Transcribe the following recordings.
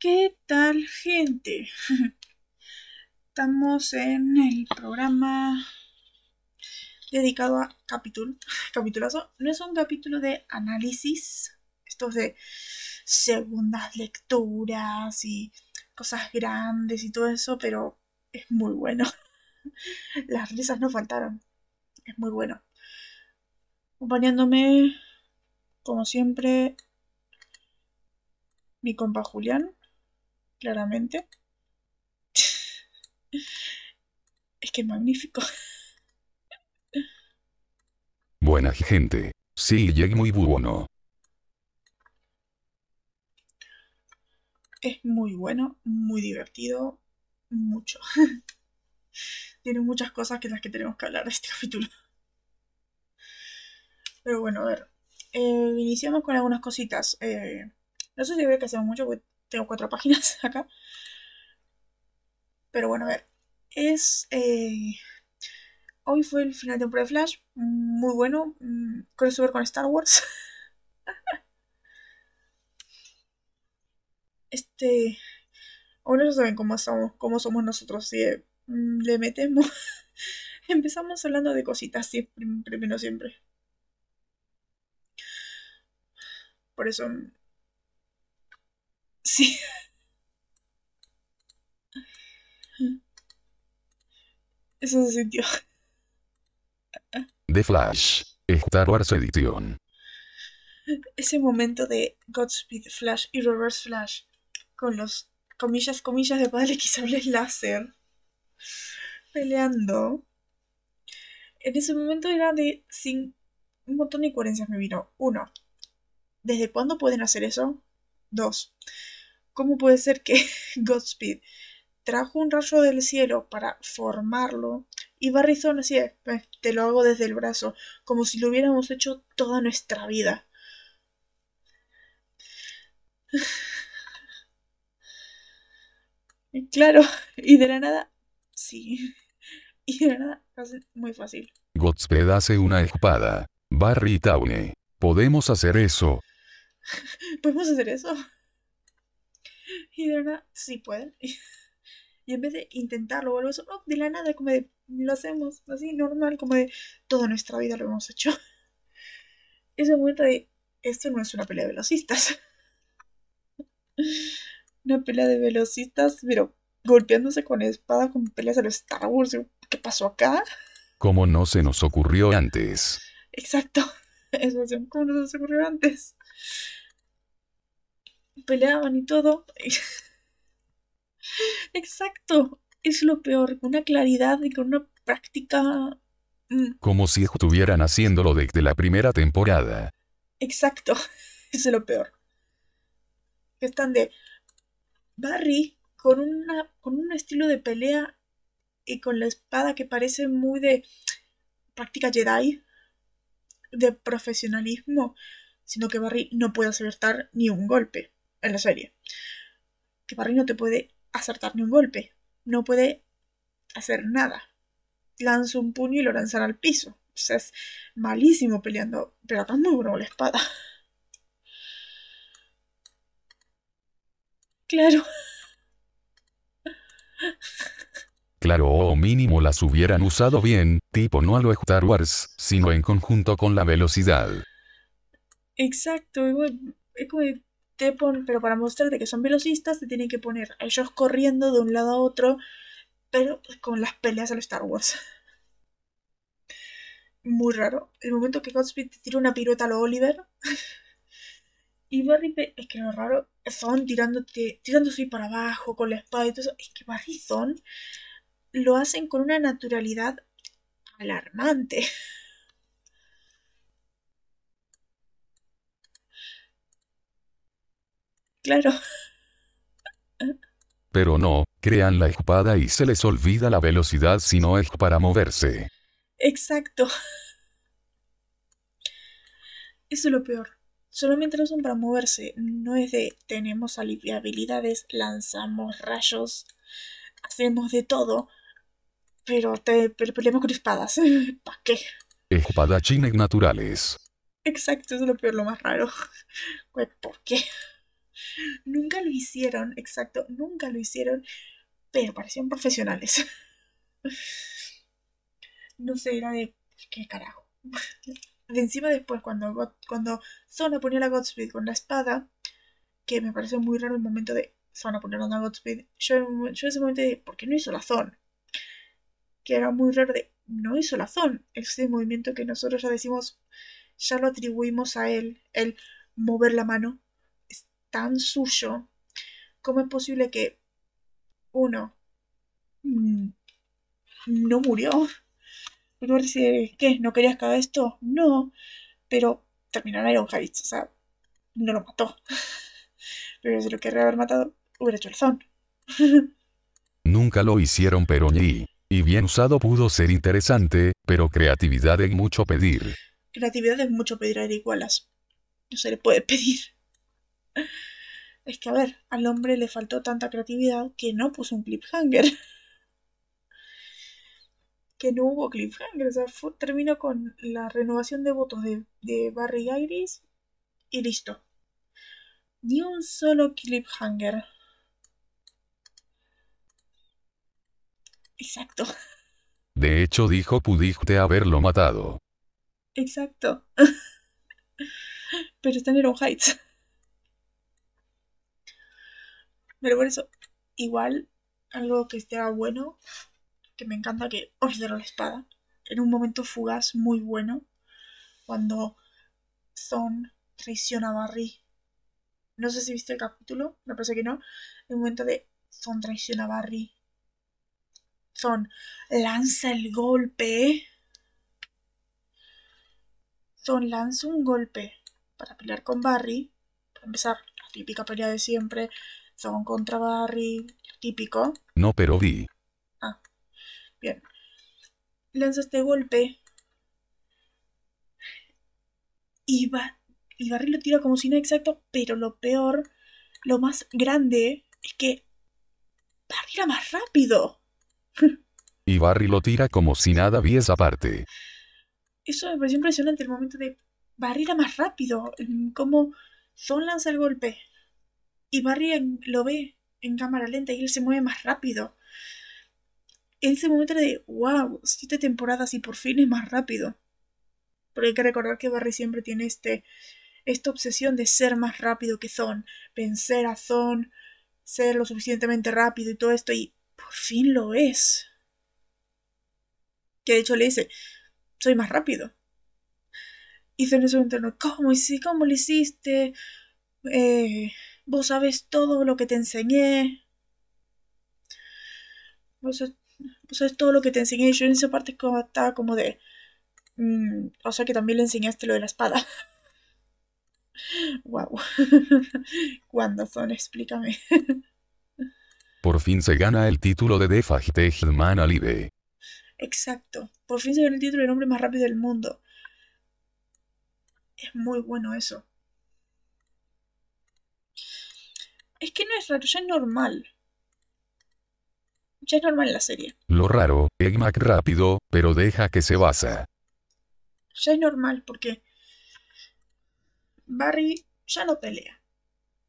¿Qué tal, gente? Estamos en el programa dedicado a capítulo, capitulazo. No es un capítulo de análisis, estos de segundas lecturas y cosas grandes y todo eso, pero es muy bueno. Las risas no faltaron. Es muy bueno. Acompañándome, como siempre, mi compa Julián, claramente. Es que magnífico. Buena gente. Sí, llegué muy bueno. Es muy bueno, muy divertido, mucho. Tiene muchas cosas que las que tenemos que hablar de este capítulo. Pero bueno, a ver. Eh, iniciamos con algunas cositas. Eh, no sé si veo que hacemos mucho, porque tengo cuatro páginas acá. Pero bueno, a ver. Es. Eh, hoy fue el final de temporada de Flash. Muy bueno. Mm, Crossover con Star Wars. este. Ahora ya saben cómo somos, cómo somos nosotros. Si mm, le metemos. Empezamos hablando de cositas siempre, primero siempre. Por eso. Sí. Eso se sintió. The Flash. Star Wars Edition. Ese momento de Godspeed Flash y Reverse Flash con los comillas, comillas de padre que sables láser peleando. En ese momento era de sin un montón de incoherencias me vino. Uno, ¿desde cuándo pueden hacer eso? Dos, ¿cómo puede ser que Godspeed trajo un rayo del cielo para formarlo y Barrizon así de, "Eh, te lo hago desde el brazo, como si lo hubiéramos hecho toda nuestra vida? Y Claro, y de la nada, sí. Y de la nada, muy fácil. Godspeed hace una espada. Barry Tawne. ¿Podemos hacer eso? ¿Podemos hacer eso? Y de nada, sí pueden. Y en vez de intentarlo o algo eso, no, de la nada, como de, lo hacemos así, normal, como de, toda nuestra vida lo hemos hecho. Ese momento de, esto no es una pelea de velocistas. Una pelea de velocistas, pero golpeándose con espada, con peleas a los Star Wars. ¿Qué pasó acá? Como no se nos ocurrió antes. Exacto. Eso es como no se ocurrió antes. Peleaban y todo. Exacto. Es lo peor. Con una claridad y con una práctica. mm, Como si estuvieran haciéndolo desde la primera temporada. Exacto. Eso es lo peor. Que están de Barry con una con un estilo de pelea y con la espada que parece muy de práctica Jedi, de profesionalismo, sino que Barry no puede acertar ni un golpe en la serie. Que Barry no te puede acertar ni un golpe, no puede hacer nada. Lanza un puño y lo lanzará al piso. O sea, es malísimo peleando, pero acá es muy bueno con la espada. Claro. Claro o mínimo las hubieran usado bien, tipo no a lo Star Wars, sino en conjunto con la velocidad. Exacto, es como pero para mostrarte que son velocistas, te tienen que poner a ellos corriendo de un lado a otro, pero con las peleas a los Star Wars. Muy raro. El momento que Godspeed te tira una pirueta a lo Oliver. Y Barry, es que lo raro, son tirándote, tirándose para abajo con la espada y todo eso. Es que Barry son lo hacen con una naturalidad alarmante. Claro. Pero no, crean la espada y se les olvida la velocidad si no es para moverse. Exacto. Eso es lo peor. Solamente lo usan para moverse. No es de tenemos habilidades, lanzamos rayos, hacemos de todo. Pero te pero peleamos con espadas. ¿Para qué? Espadachines naturales. Exacto, eso es lo peor, lo más raro. ¿por qué? Nunca lo hicieron, exacto, nunca lo hicieron, pero parecían profesionales. no sé, era de... ¿Qué carajo? De encima después, cuando, cuando Zona ponía a Godspeed con la espada, que me pareció muy raro el momento de Zona poner a Godspeed, yo, en ese momento de, ¿por qué no hizo la Zona? Que era muy raro de, no hizo la Zona. Ese movimiento que nosotros ya decimos, ya lo atribuimos a él, el mover la mano, tan suyo. ¿Cómo es posible que uno mm, no murió? Uno dice, ¿qué? ¿No querías que haga esto? No, pero terminó en Iron Heights, o sea, no lo mató. Pero si lo querría haber matado, hubiera hecho el son. Nunca lo hicieron, pero ni. Y bien usado pudo ser interesante, pero creatividad es mucho pedir. Creatividad es mucho pedir a Eric Wallace. No se le puede pedir. Es que, a ver, al hombre le faltó tanta creatividad que no puso un cliffhanger que no hubo cliffhanger. O sea, terminó con la renovación de votos de, de Barry Iris y listo. Ni un solo cliffhanger. Exacto. De hecho, dijo pudiste haberlo matado. Exacto. Pero está en Iron Heights. Pero por eso, igual, algo que esté bueno que me encanta que ordenó la espada. En un momento fugaz muy bueno. Cuando Son traiciona a Barry. No sé si viste el capítulo, me parece que no. Un momento de Son traiciona a Barry. Son lanza el golpe. Son lanza un golpe para pelear con Barry. Para empezar, la típica pelea de siempre. Son contra Barry, típico. No, pero vi. Bien. Lanza este golpe. Y, va, y Barry lo tira como si no exacto, pero lo peor, lo más grande, es que Barry era más rápido. Y Barry lo tira como si nada viese aparte. Eso me pareció impresionante el momento de Barry era más rápido. Como Son lanza el golpe. Y Barry lo ve en cámara lenta y él se mueve más rápido en ese momento de, wow, siete temporadas y por fin es más rápido. Pero hay que recordar que Barry siempre tiene este, esta obsesión de ser más rápido que Zon, vencer a Zon, ser lo suficientemente rápido y todo esto, y por fin lo es. Que de hecho le dice, soy más rápido. Y Zon en ese momento, ¿cómo, ¿cómo lo hiciste? Eh, vos sabes todo lo que te enseñé. Vos pues es todo lo que te enseñé. Yo en esa parte estaba como de. Mm, o sea que también le enseñaste lo de la espada. wow. ¿Cuándo son? Explícame. Por fin se gana el título de Man Alive. Exacto. Por fin se gana el título del hombre más rápido del mundo. Es muy bueno eso. Es que no es raro, ya es normal. Ya es normal en la serie. Lo raro, Egg rápido, pero deja que se basa. Ya es normal porque Barry ya no pelea.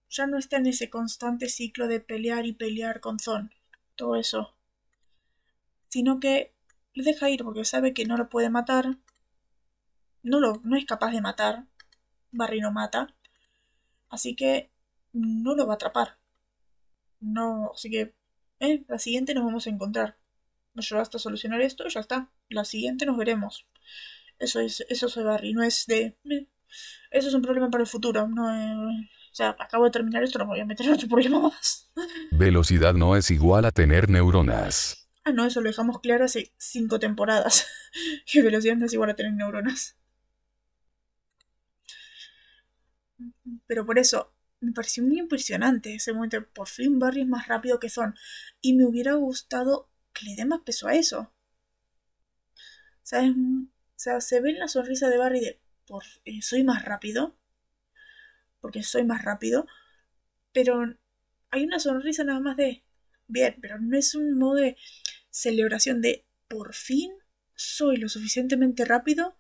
Ya no está en ese constante ciclo de pelear y pelear con Zon. Todo eso. Sino que le deja ir porque sabe que no lo puede matar. No, lo, no es capaz de matar. Barry no mata. Así que no lo va a atrapar. No, así que eh, la siguiente nos vamos a encontrar. Me ayudaste a solucionar esto, ya está. La siguiente nos veremos. Eso es, eso es Barry, no es de. Eh, eso es un problema para el futuro. No, eh, o sea, acabo de terminar esto, no me voy a meter en otro problema más. Velocidad no es igual a tener neuronas. Ah, no, eso lo dejamos claro hace cinco temporadas. que velocidad no es igual a tener neuronas. Pero por eso, me pareció muy impresionante ese momento. Por fin Barry es más rápido que Son. Y me hubiera gustado que le dé más peso a eso. ¿Sabes? O sea, se ve en la sonrisa de Barry de por, eh, soy más rápido. Porque soy más rápido. Pero hay una sonrisa nada más de bien, pero no es un modo de celebración de por fin soy lo suficientemente rápido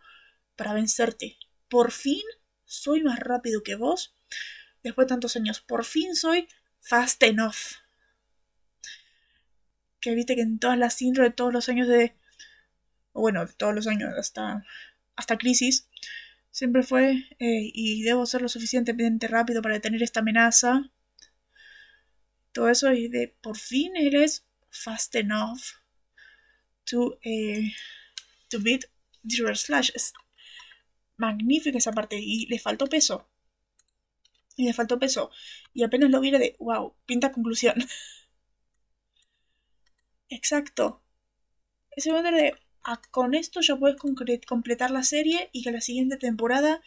para vencerte. Por fin soy más rápido que vos después de tantos años, por fin soy fast enough. Que viste que en todas las intro de todos los años de. Bueno, de todos los años hasta, hasta Crisis, siempre fue. Y debo ser lo suficientemente rápido para detener esta amenaza. Todo eso, y de por fin él es fast enough to, eh, to beat Slash. Es magnífica esa parte. Y le faltó peso. Y le faltó peso. Y apenas lo viera de, wow, pinta conclusión. Exacto. Ese momento de, ah, con esto ya puedes completar la serie y que la siguiente temporada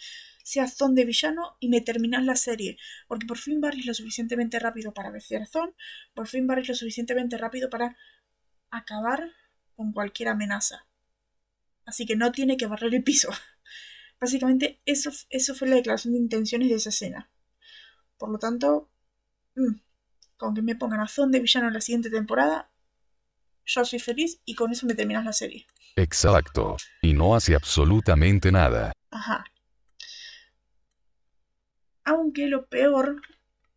sea Zon de villano y me terminas la serie. Porque por fin Barry lo suficientemente rápido para vencer a Zon. Por fin Barry lo suficientemente rápido para acabar con cualquier amenaza. Así que no tiene que barrer el piso. Básicamente, eso, eso fue la declaración de intenciones de esa escena. Por lo tanto, mm, con que me pongan a Zon de villano en la siguiente temporada, yo soy feliz y con eso me terminas la serie. Exacto. Y no hace absolutamente nada. Ajá. Aunque lo peor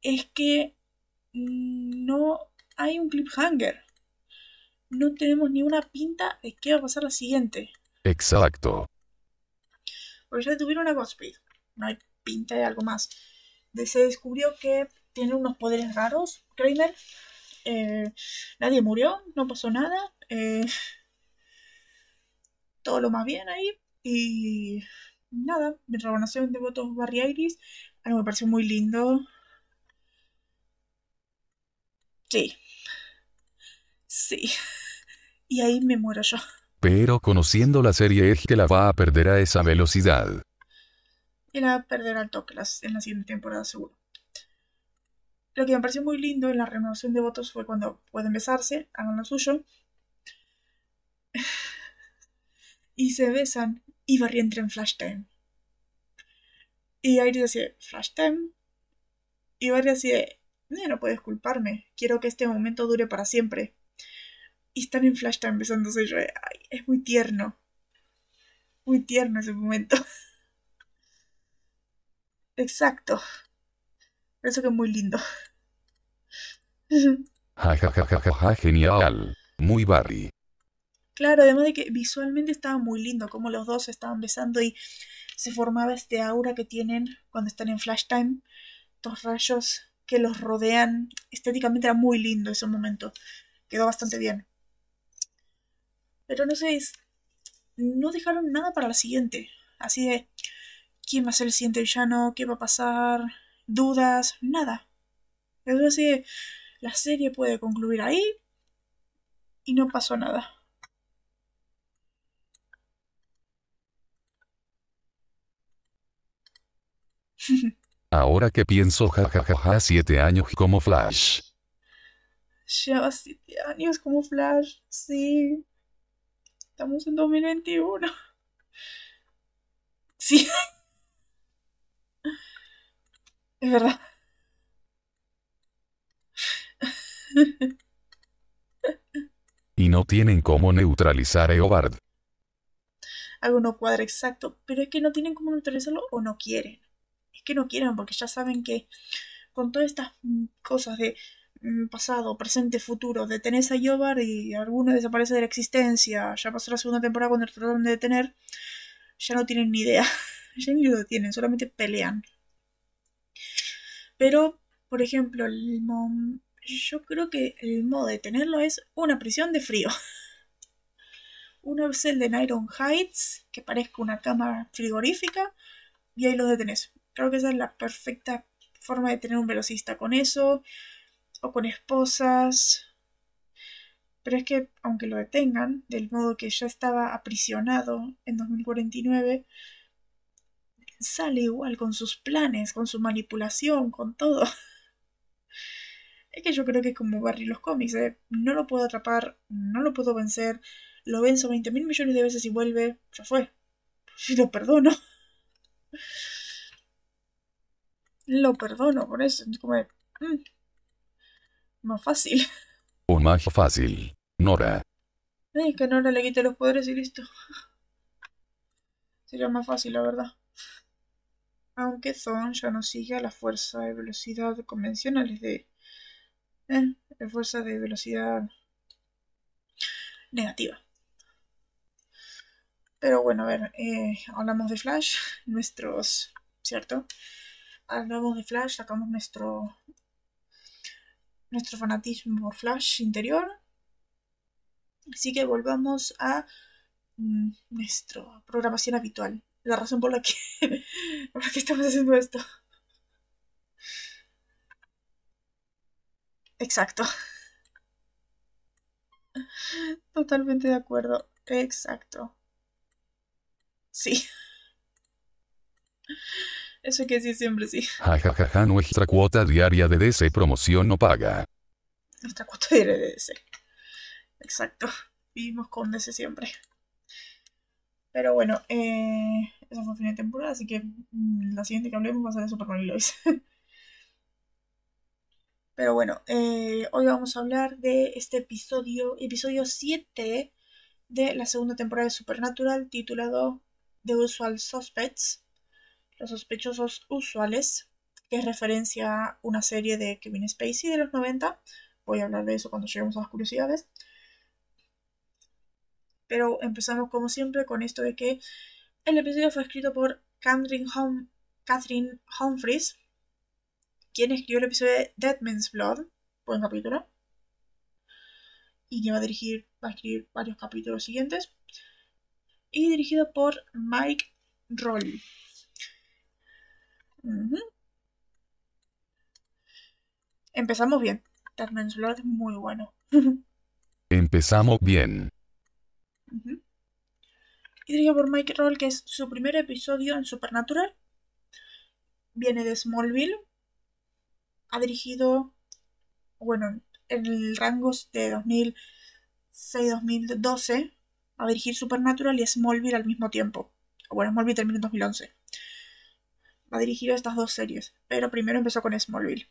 es que no hay un cliffhanger. No tenemos ni una pinta de qué va a pasar la siguiente. Exacto. Porque ya tuvieron a Godspeed. No hay pinta de algo más. Se descubrió que tiene unos poderes raros, Kramer. Eh, nadie murió, no pasó nada. Eh, todo lo más bien ahí. Y nada, mi renovación de votos Barry Iris. Algo me pareció muy lindo. Sí. Sí. Y ahí me muero yo. Pero conociendo la serie es que la va a perder a esa velocidad. Y la va a perder al toque en la siguiente temporada seguro. Lo que me pareció muy lindo en la renovación de votos fue cuando pueden besarse, hagan lo suyo. y se besan y Barry entra en Flash Time. Y Iris decía, Flash Time. Y Barry así no puedes culparme, quiero que este momento dure para siempre. Y están en Flash Time besándose yo, ay, es muy tierno. Muy tierno ese momento. Exacto. Eso que es muy lindo. Ja, genial. Muy Barry. Claro, además de que visualmente estaba muy lindo, como los dos estaban besando y se formaba este aura que tienen cuando están en Flash Time. Dos rayos que los rodean. Estéticamente era muy lindo ese momento. Quedó bastante bien. Pero no sé, no dejaron nada para la siguiente. Así de, ¿quién va a ser el siguiente villano? ¿Qué va a pasar? ¿Dudas? Nada. Es así la serie puede concluir ahí y no pasó nada. Ahora que pienso, jajajaja, siete años como Flash. Lleva siete años como Flash, sí. Estamos en 2021. Sí. Es verdad. y no tienen cómo neutralizar a Eobard. Algo no cuadra exacto, pero es que no tienen cómo neutralizarlo o no quieren. Es que no quieren porque ya saben que con todas estas cosas de Mm, pasado, presente, futuro, detenés a Yobar y alguno desaparece de la existencia, ya pasó la segunda temporada cuando trataron de detener, ya no tienen ni idea, ya ni lo tienen, solamente pelean. Pero, por ejemplo, yo creo que el modo de detenerlo es una prisión de frío. una celda en Iron Heights que parezca una cámara frigorífica y ahí lo detenés. Creo que esa es la perfecta forma de tener un velocista con eso o con esposas. Pero es que, aunque lo detengan, del modo que ya estaba aprisionado en 2049, sale igual con sus planes, con su manipulación, con todo. Es que yo creo que es como Barry los cómics, ¿eh? no lo puedo atrapar, no lo puedo vencer, lo venzo 20 mil millones de veces y vuelve, ya fue. Lo perdono. Lo perdono por eso. Es como mm, más fácil. O más fácil. Nora. Es que Nora le quite los poderes y listo. Sería más fácil, la verdad. Aunque Zon ya no sigue a la fuerza de velocidad convencionales de... Eh, fuerza de velocidad negativa. Pero bueno, a ver, eh, hablamos de Flash, nuestros, ¿cierto? Hablamos de Flash, sacamos nuestro, nuestro fanatismo Flash interior. Así que volvamos a mm, nuestra programación habitual. La razón por la que, por la que estamos haciendo esto. Exacto. Totalmente de acuerdo. Exacto. Sí. Eso hay que decir siempre sí. Jajajaja, nuestra cuota diaria de DC promoción no paga. Nuestra cuota diaria de DC. Exacto. Vivimos con DC siempre. Pero bueno, eh, eso fue fin de temporada, así que mm, la siguiente que hablemos va a ser de Superman y Lois. Pero bueno, eh, hoy vamos a hablar de este episodio, episodio 7 de la segunda temporada de Supernatural, titulado The Usual Suspects, los sospechosos usuales, que es referencia a una serie de Kevin Spacey de los 90. Voy a hablar de eso cuando lleguemos a las curiosidades. Pero empezamos como siempre con esto de que el episodio fue escrito por Catherine, Hum Catherine Humphries, quien escribió el episodio de Dead Man's Blood, buen capítulo, y que va a dirigir, va a escribir varios capítulos siguientes, y dirigido por Mike Roll. Empezamos bien. Dead Man's Blood muy bueno. Empezamos bien. Y dirigido por Mike Roll, que es su primer episodio en Supernatural. Viene de Smallville, ha dirigido, bueno, en el rango de 2006-2012, a dirigir Supernatural y Smallville al mismo tiempo. Bueno, Smallville terminó en 2011. Va a dirigir estas dos series, pero primero empezó con Smallville.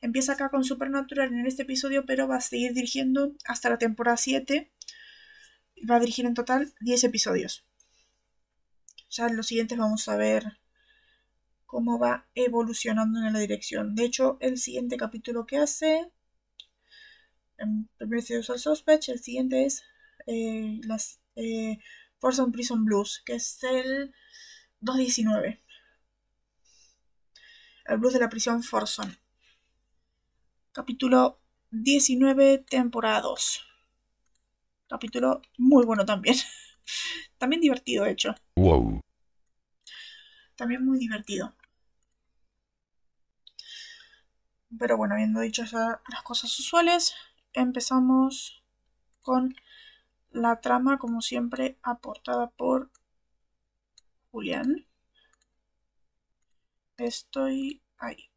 empieza acá con Supernatural en este episodio, pero va a seguir dirigiendo hasta la temporada 7. Va a dirigir en total 10 episodios. Ya en los siguientes vamos a ver cómo va evolucionando en la dirección. De hecho, el siguiente capítulo que hace, en primer usa el Suspect, el siguiente es eh, eh, Force Prison Blues, que es el 219. El blues de la prisión Forson. Capítulo 19, temporada 2. Capítulo muy bueno también. también divertido, de hecho. Wow. También muy divertido. Pero bueno, habiendo dicho ya las cosas usuales, empezamos con la trama, como siempre, aportada por Julián. Estoy ahí.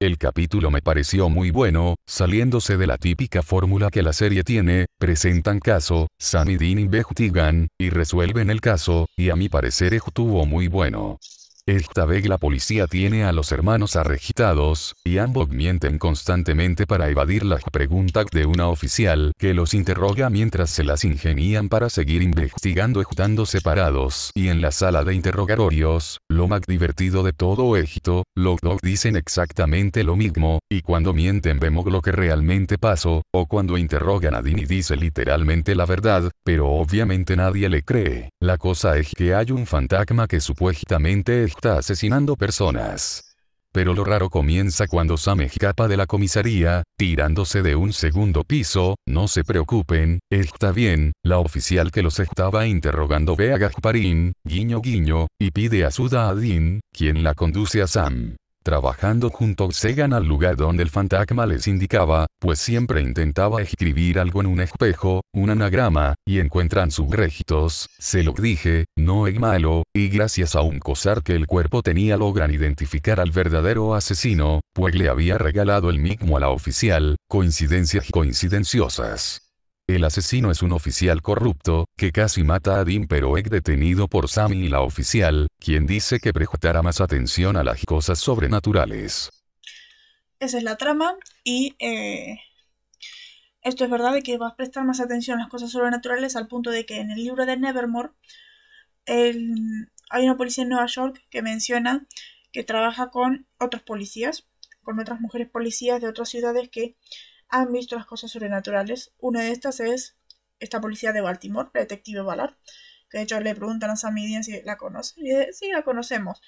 El capítulo me pareció muy bueno, saliéndose de la típica fórmula que la serie tiene, presentan caso, Sam y Dean investigan, y resuelven el caso, y a mi parecer estuvo muy bueno. Esta vez la policía tiene a los hermanos arregitados, y ambos mienten constantemente para evadir las preguntas de una oficial que los interroga mientras se las ingenian para seguir investigando estando separados. Y en la sala de interrogatorios, lo más divertido de todo esto, los dos dicen exactamente lo mismo, y cuando mienten vemos lo que realmente pasó, o cuando interrogan a Dini dice literalmente la verdad, pero obviamente nadie le cree. La cosa es que hay un fantasma que supuestamente es está asesinando personas. Pero lo raro comienza cuando Sam escapa de la comisaría, tirándose de un segundo piso, no se preocupen, está bien, la oficial que los estaba interrogando ve a Gasparín, guiño guiño, y pide a Dean, quien la conduce a Sam. Trabajando juntos llegan al lugar donde el fantasma les indicaba, pues siempre intentaba escribir algo en un espejo, un anagrama, y encuentran sus registros, se lo dije, no es malo, y gracias a un cosar que el cuerpo tenía logran identificar al verdadero asesino, pues le había regalado el mismo a la oficial, coincidencias coincidenciosas. El asesino es un oficial corrupto, que casi mata a Dean pero es detenido por Sammy y la oficial, quien dice que prestará más atención a las cosas sobrenaturales. Esa es la trama y eh, esto es verdad de que vas a prestar más atención a las cosas sobrenaturales al punto de que en el libro de Nevermore hay una policía en Nueva York que menciona que trabaja con otros policías, con otras mujeres policías de otras ciudades que han visto las cosas sobrenaturales. Una de estas es esta policía de Baltimore, la detective Ballard, que de hecho le preguntan a Sam si la conoce. Y dice, sí, la conocemos.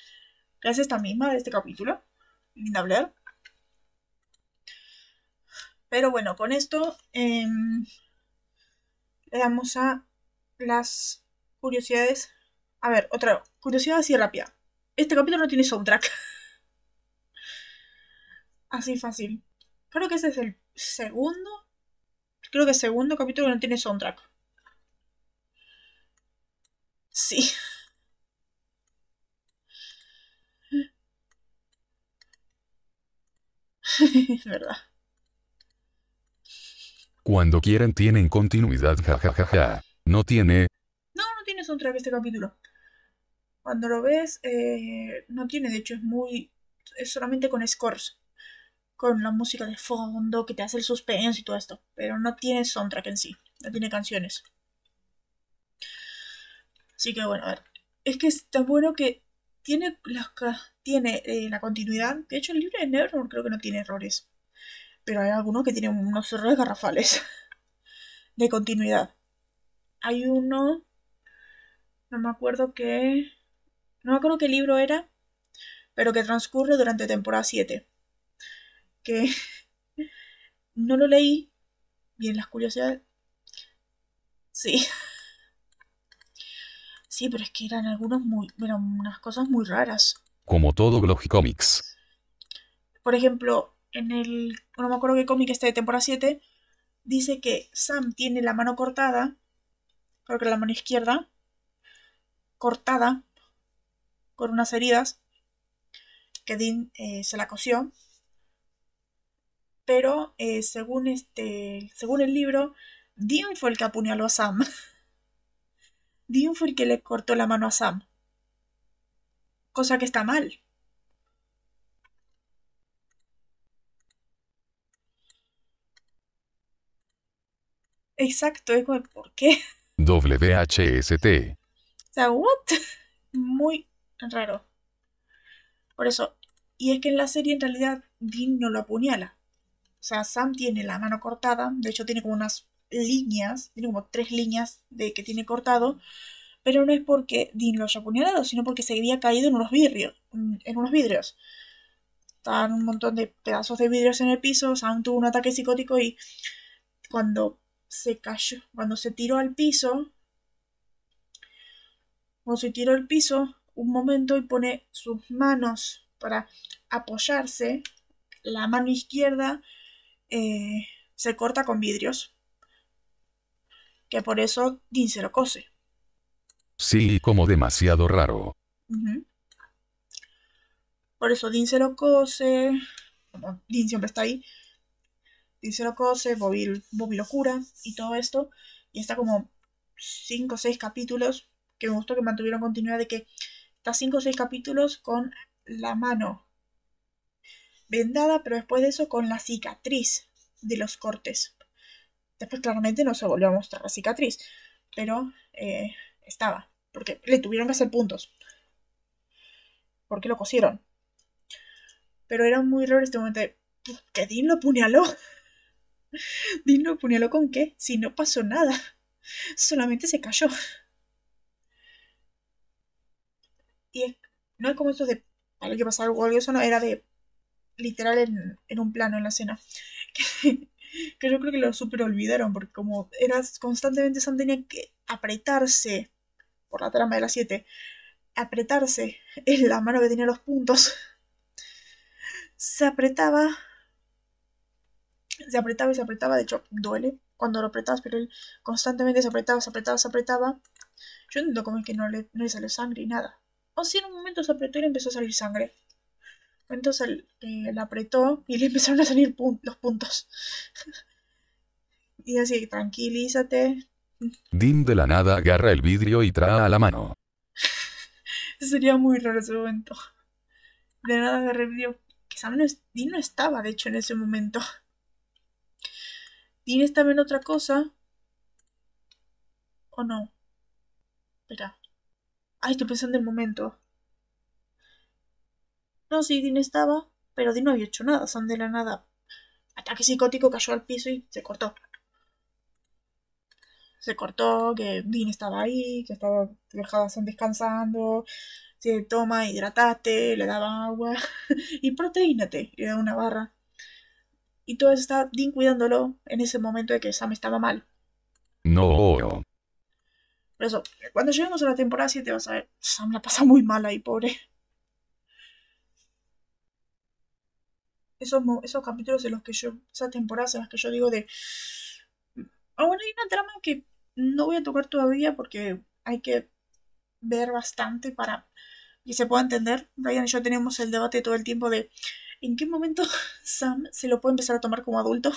Que es esta misma de este capítulo, Linda Blair. Pero bueno, con esto em, le damos a las curiosidades. A ver, otra curiosidad así rápida. Este capítulo no tiene soundtrack. así fácil. Creo que ese es el segundo. Creo que segundo capítulo que no tiene soundtrack. Sí. es verdad. Cuando quieran tienen continuidad, jajajaja. No tiene. No, no tiene soundtrack este capítulo. Cuando lo ves, eh, no tiene, de hecho es muy... Es solamente con scores. Con la música de fondo que te hace el suspense y todo esto. Pero no tiene soundtrack en sí. No tiene canciones. Así que bueno, a ver. Es que está bueno que tiene, la, tiene eh, la continuidad. De hecho, el libro de Nevermore creo que no tiene errores. Pero hay algunos que tienen unos errores garrafales. de continuidad. Hay uno. No me acuerdo qué. No me acuerdo qué libro era. Pero que transcurre durante temporada 7. Que. no lo leí. Bien, las curiosidades. Sí. Sí, pero es que eran algunos muy. Eran unas cosas muy raras. Como todo Comics. Por ejemplo, en el. No me acuerdo qué cómic este de temporada 7. Dice que Sam tiene la mano cortada. Creo que la mano izquierda. Cortada. Con unas heridas. Que Dean eh, se la cosió. Pero eh, según este. Según el libro. Dean fue el que apuñaló a Sam. Dean fue el que le cortó la mano a Sam. Cosa que está mal. Exacto, es como, ¿por qué? WHST. O sea, ¿what? Muy raro. Por eso. Y es que en la serie en realidad Dean no lo apuñala. O sea, Sam tiene la mano cortada. De hecho, tiene como unas líneas. Tiene como tres líneas de que tiene cortado. Pero no es porque Dean lo haya apuñalado, sino porque se había caído en unos vidrios. En unos vidrios. Estaban un montón de pedazos de vidrios en el piso. Sam tuvo un ataque psicótico y cuando se cayó, cuando se tiró al piso, cuando se tiró al piso, un momento y pone sus manos para apoyarse, la mano izquierda eh, se corta con vidrios, que por eso Dean se lo cose. Sí, como demasiado raro. Por eso Dean se lo cose, como Dean siempre está ahí, Dice lo cose, Bobby, Bobby locura y todo esto. Y está como 5 o 6 capítulos que me gustó que mantuvieron continuidad de que está 5 o 6 capítulos con la mano vendada, pero después de eso con la cicatriz de los cortes. Después claramente no se volvió a mostrar la cicatriz, pero eh, estaba, porque le tuvieron que hacer puntos. Porque lo cosieron. Pero era muy raro este momento de que Dean lo apuñaló. Dino lo con qué, si no pasó nada. Solamente se cayó. Y no es como esto de algo que pasar algo, eso no, era de literal en, un plano en la escena. Que, yo creo que lo super olvidaron, porque como era constantemente Sam tenía que apretarse por la trama de las 7, apretarse en la mano que tenía los puntos. Se apretaba se apretaba y se apretaba, de hecho duele cuando lo apretabas, pero él constantemente se apretaba, se apretaba, se apretaba. Yo entiendo cómo es que no le, no salió sangre y nada. O si en un momento se apretó y le empezó a salir sangre. Entonces eh, la apretó y le empezaron a salir los puntos. y así, tranquilízate. Dim de la nada agarra el vidrio y trae a la mano. Sería muy raro ese momento. De nada agarra el vidrio. Que Sam no, no estaba, de hecho, en ese momento. ¿Tienes también otra cosa? ¿O no? Espera. Ay, estoy pensando en el momento. No, sí, Dean estaba, pero Dean no había hecho nada. Sam de la nada. Ataque psicótico cayó al piso y se cortó. Se cortó, que Dean estaba ahí, que estaba Sam descansando. Se toma, hidratate, le daba agua y proteínate. Y le da una barra. Y todo está Dean cuidándolo en ese momento de que Sam estaba mal. No. Por eso, cuando lleguemos a la temporada 7 vas a ver, Sam la pasa muy mal ahí, pobre. Esos, esos capítulos en los que yo, esas temporadas en las que yo digo de... Ah, bueno, hay una trama que no voy a tocar todavía porque hay que ver bastante para que se pueda entender. Brian y yo tenemos el debate todo el tiempo de en qué momento Sam se lo puede empezar a tomar como adulto.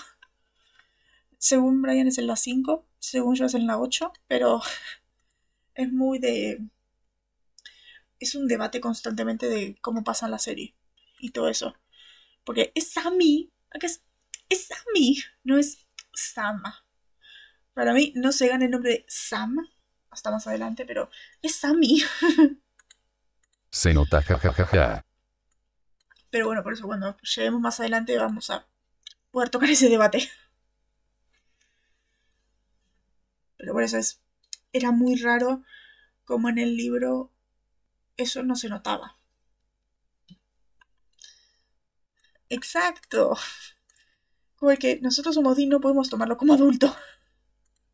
Según Brian es en la 5, según yo es en la 8, pero es muy de... Es un debate constantemente de cómo pasa la serie y todo eso. Porque es Sammy, acá es, es Sammy, no es Sama. Para mí no se gana el nombre de Sam hasta más adelante, pero es Sammy. Se nota jajajaja. Pero bueno, por eso cuando lleguemos más adelante vamos a poder tocar ese debate. Pero por eso es. Era muy raro como en el libro eso no se notaba. Exacto. Como el que nosotros somos Dean, no podemos tomarlo como adulto.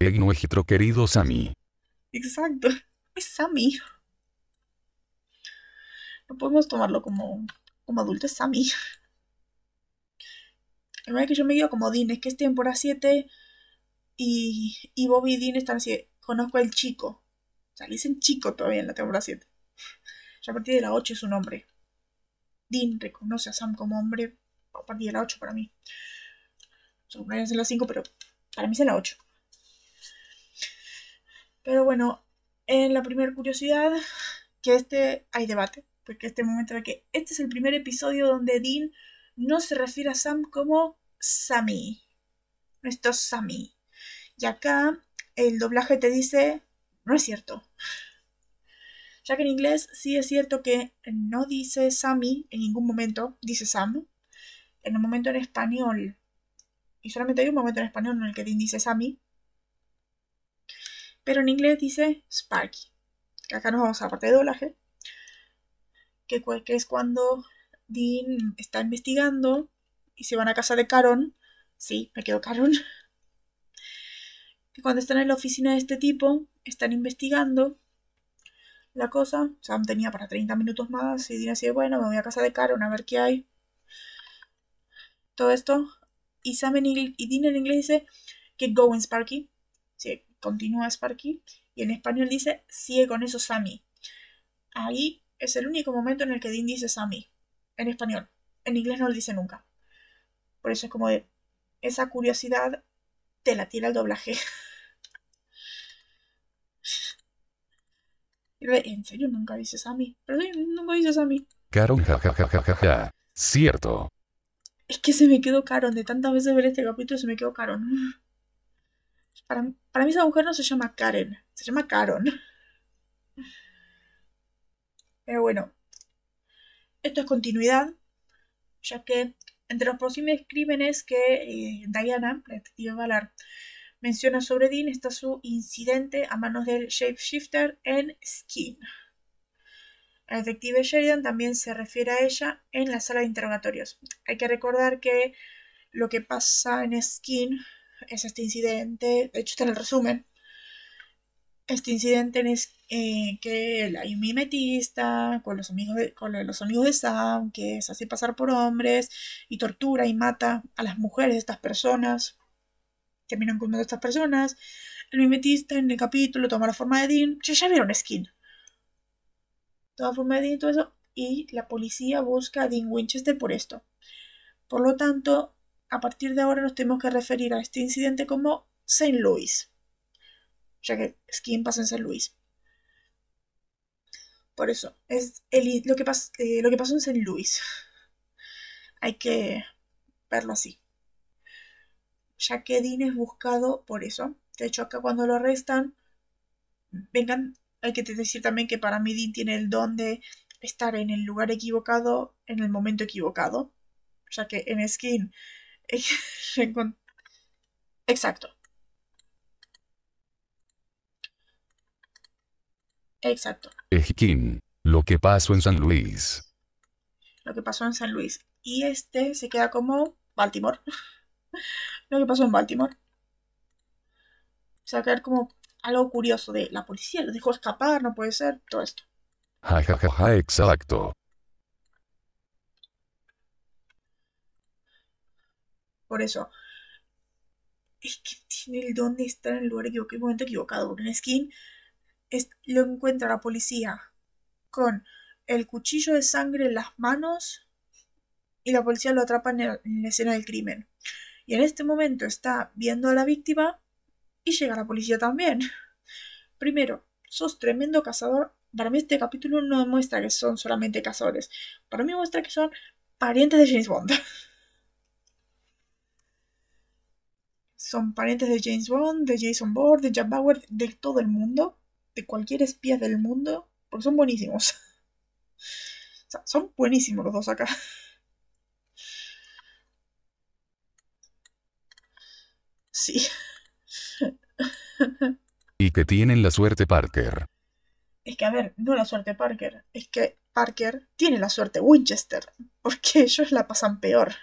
Nuestro querido Sammy. Exacto. Es Sammy. No podemos tomarlo como, como adulto, es Sammy. La verdad es que yo me guío como Dean, es que es temporada 7 y, y Bobby y Dean están así. Conozco al chico. O sea, le dicen chico todavía en la temporada 7. Ya a partir de la 8 es un hombre. Dean reconoce a Sam como hombre a partir de la 8 para mí. Son es en la 5, pero para mí es la 8. Pero bueno, en la primera curiosidad, que este hay debate, porque este momento de que este es el primer episodio donde Dean no se refiere a Sam como Sammy. Esto es Sammy. Y acá el doblaje te dice, no es cierto. Ya que en inglés sí es cierto que no dice Sammy en ningún momento, dice Sam. En el momento en español, y solamente hay un momento en español en el que Dean dice Sammy, pero en inglés dice Sparky. Que acá nos vamos a la parte de doblaje, que, es cuando Dean está investigando y se van a casa de Caron. Sí, me quedo Caron. Que cuando están en la oficina de este tipo, están investigando la cosa. Sam tenía para 30 minutos más y Dean así bueno, me voy a casa de Caron a ver qué hay. Todo esto. Y Sam en inglés, y Dean en inglés dice, keep going Sparky. Sí, continúa Sparky. Y en español dice, sigue con eso Sammy. Ahí es el único momento en el que Dean dice Sammy. En español. En inglés no lo dice nunca. Por eso es como de, esa curiosidad te la tira el doblaje. En serio, nunca dice Sammy. Pero nunca dice Sammy. Caron jajajajaja. Cierto. Es que se me quedó Caron. De tantas veces ver este capítulo se me quedó Caron. Para, para mí esa mujer no se llama Karen. Se llama Caron. Pero bueno. Esto es continuidad. Ya que entre los posibles crímenes que Diana, la detective Valar, menciona sobre Dean está su incidente a manos del shapeshifter en Skin. El detective Sheridan también se refiere a ella en la sala de interrogatorios. Hay que recordar que lo que pasa en Skin es este incidente, de hecho está en el resumen, este incidente es eh, que hay un mimetista con los amigos de, con los amigos de Sam que se hace pasar por hombres y tortura y mata a las mujeres de estas personas. Terminan con estas personas. El mimetista en el capítulo toma la forma de Dean. Ya, ya vieron Skin. Toma la forma de y todo eso. Y la policía busca a Dean Winchester por esto. Por lo tanto, a partir de ahora nos tenemos que referir a este incidente como St. Louis. Ya que Skin pasa en St. Louis. Por eso, es el, lo, que eh, lo que pasó en St. Louis. Hay que verlo así. Ya que Dean es buscado por eso. De hecho, acá cuando lo arrestan, vengan, hay que decir también que para mí Dean tiene el don de estar en el lugar equivocado en el momento equivocado. O sea que en Skin. Exacto. Exacto. Skin. Lo que pasó en San Luis. Lo que pasó en San Luis. Y este se queda como Baltimore. lo que pasó en Baltimore. Se va a quedar como algo curioso de la policía lo dejó escapar, no puede ser, todo esto. Ja, ja, ja, ja, exacto. Por eso. Es que tiene el don de estar en el lugar equivocado, en el momento equivocado. Porque en Skin es, lo encuentra la policía con el cuchillo de sangre en las manos y la policía lo atrapa en, en la escena del crimen. Y en este momento está viendo a la víctima y llega la policía también. Primero, sos tremendo cazador. Para mí este capítulo no demuestra que son solamente cazadores. Para mí muestra que son parientes de James Bond. son parientes de James Bond, de Jason Bourne, de Jack Bauer, de todo el mundo. De cualquier espía del mundo. Porque son buenísimos. Son buenísimos los dos acá. Sí. Y que tienen la suerte Parker. Es que, a ver, no la suerte Parker. Es que Parker tiene la suerte Winchester. Porque ellos la pasan peor.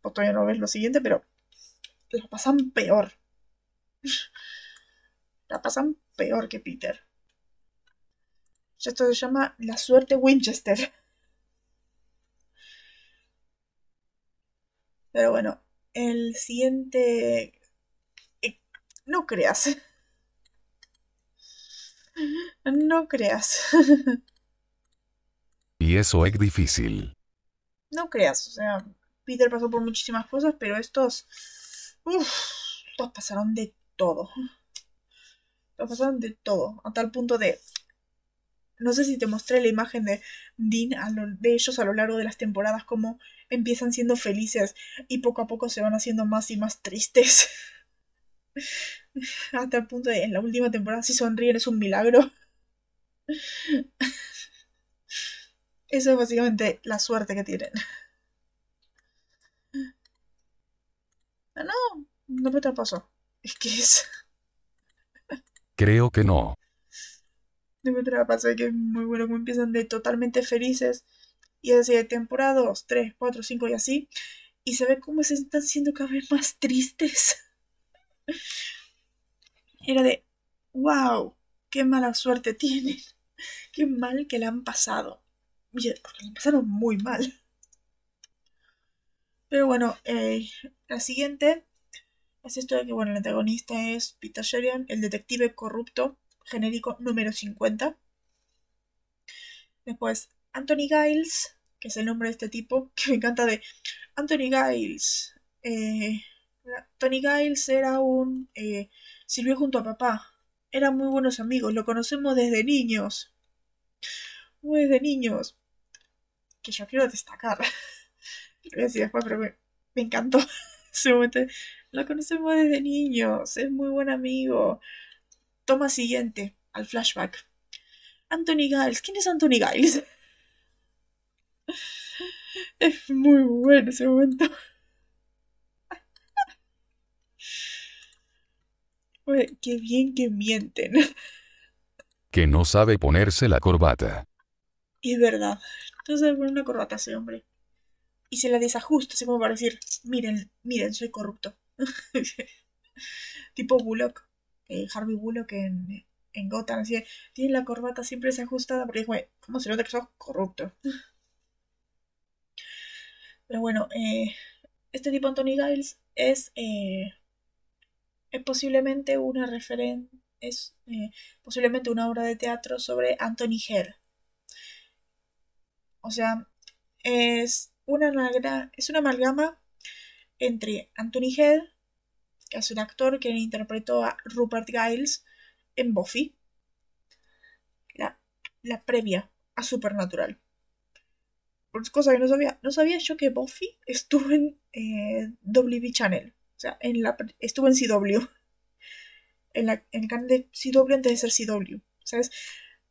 Pues todavía no ves lo siguiente, pero la pasan peor. La pasan peor que Peter. Esto se llama la suerte Winchester. Pero bueno, el siguiente... No creas. No creas. Y eso es difícil. No creas. O sea, Peter pasó por muchísimas cosas, pero estos... Uf, estos pasaron de todo. Estos pasaron de todo. A tal punto de... No sé si te mostré la imagen de Dean, a lo- de ellos a lo largo de las temporadas, cómo empiezan siendo felices y poco a poco se van haciendo más y más tristes. Hasta el punto de en la última temporada si sonríen es un milagro. Eso es básicamente la suerte que tienen. No, no, no me te pasó. Es que es. Creo que no. No me te pasó, es que es muy bueno como empiezan de totalmente felices. Y así de temporada 2, 3, 4, 5 y así. Y se ve cómo se están siendo cada vez más tristes. Era de, wow, qué mala suerte tienen. Qué mal que la han pasado. Porque la pasaron muy mal. Pero bueno, eh, la siguiente es esto de que, bueno, el antagonista es Peter Sheridan, el detective corrupto genérico número 50. Después, Anthony Giles, que es el nombre de este tipo, que me encanta de Anthony Giles. Eh, Tony Giles era un... Eh, sirvió junto a papá. Eran muy buenos amigos, lo conocemos desde niños. Muy desde niños. Que yo quiero destacar. Lo voy a decir después, pero me, me encantó ese momento. Lo conocemos desde niños, es muy buen amigo. Toma siguiente, al flashback. Anthony Giles. ¿Quién es Anthony Giles? Es muy bueno ese momento. Oye, qué bien que mienten. Que no sabe ponerse la corbata. Y es verdad. Entonces se pone una corbata ese hombre. Y se la desajusta, así como para decir, miren, miren, soy corrupto. tipo Bullock, eh, Harvey Bullock en, en Gotham, así, de, tiene la corbata siempre desajustada porque dijo, ¿cómo se nota que sos corrupto? Pero bueno, eh, este tipo Anthony Giles es, eh, es posiblemente una referen es eh, posiblemente una obra de teatro sobre Anthony Head. O sea, es una, es una amalgama entre Anthony Head, que es un actor que interpretó a Rupert Giles en Buffy, la, la previa a Supernatural. Cosa que no sabía, no sabía yo que Buffy estuvo en eh, WB Channel, sea, en la, estuvo en CW, en, el canal de CW antes de ser CW. O sea, es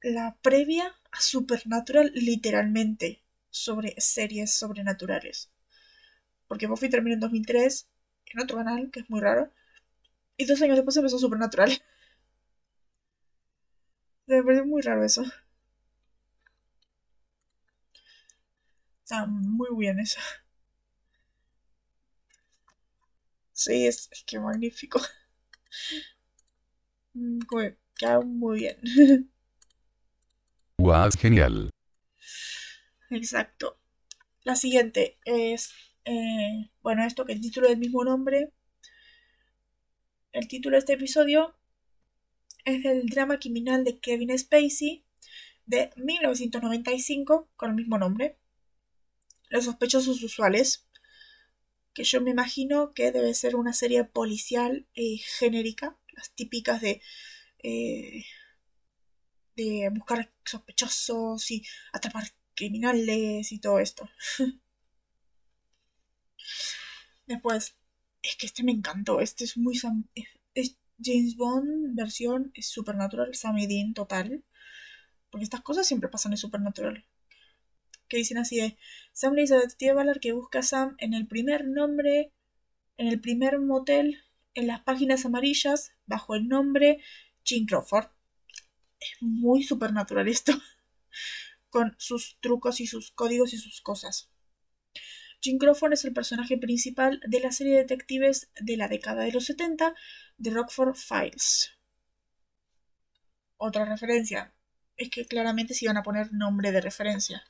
la previa a Supernatural literalmente sobre series sobrenaturales. Porque Buffy terminó en 2003 en otro canal, que es muy raro. Y dos años después empezó Supernatural. Me parece muy raro eso. Está muy bien eso. Sí, es, que magnífico. Mm, queda muy bien. Wow, genial. Exacto. La siguiente es, eh, bueno, esto que el título del mismo nombre. El título de este episodio es del drama criminal de Kevin Spacey de 1995 con el mismo nombre. Los sospechosos usuales, que yo me imagino que debe ser una serie policial eh, genérica, las típicas de eh, de buscar sospechosos y atrapar criminales y todo esto. Después, es que este me encantó, este es muy... Es James Bond versión es Supernatural, Sammy Dean total. Porque estas cosas siempre pasan en Supernatural. Que dicen así de... Sam le dice a Detective Ballard que busca a Sam en el primer nombre, en el primer motel, en las páginas amarillas, bajo el nombre Jim Crawford es muy supernatural esto, con sus trucos y sus códigos y sus cosas. Jim Crawford es el personaje principal de la serie de detectives de la década de los 70 de Rockford Files. Otra referencia. Es que claramente se iban a poner nombre de referencia.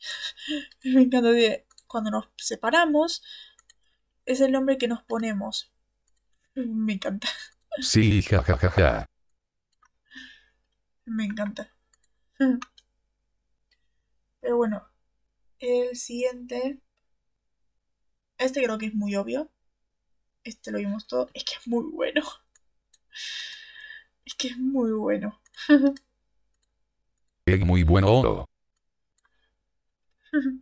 Me encanta de cuando nos separamos, es el nombre que nos ponemos. Me encanta. Sí, jajajaja. Me encanta. Pero bueno, el siguiente. Este creo que es muy obvio. Este lo vimos todo. Es que es muy bueno. Es que es muy bueno. Es muy bueno.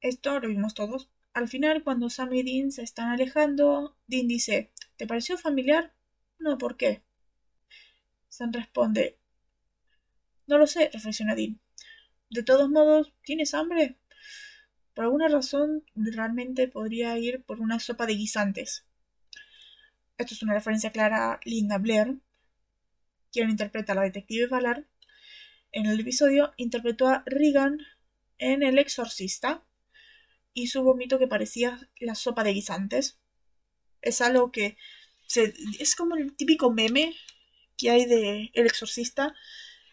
Esto lo vimos todos. Al final, cuando Sam y Dean se están alejando, Dean dice, ¿te pareció familiar? No, ¿por qué? Sam responde, no lo sé, reflexiona Dean. De todos modos, ¿tienes hambre? Por alguna razón, realmente podría ir por una sopa de guisantes. Esto es una referencia clara a Linda Blair, quien interpreta a la detective Valar. En el episodio interpretó a Regan en El Exorcista y su vómito que parecía la sopa de guisantes. Es algo que se, es como el típico meme que hay de El Exorcista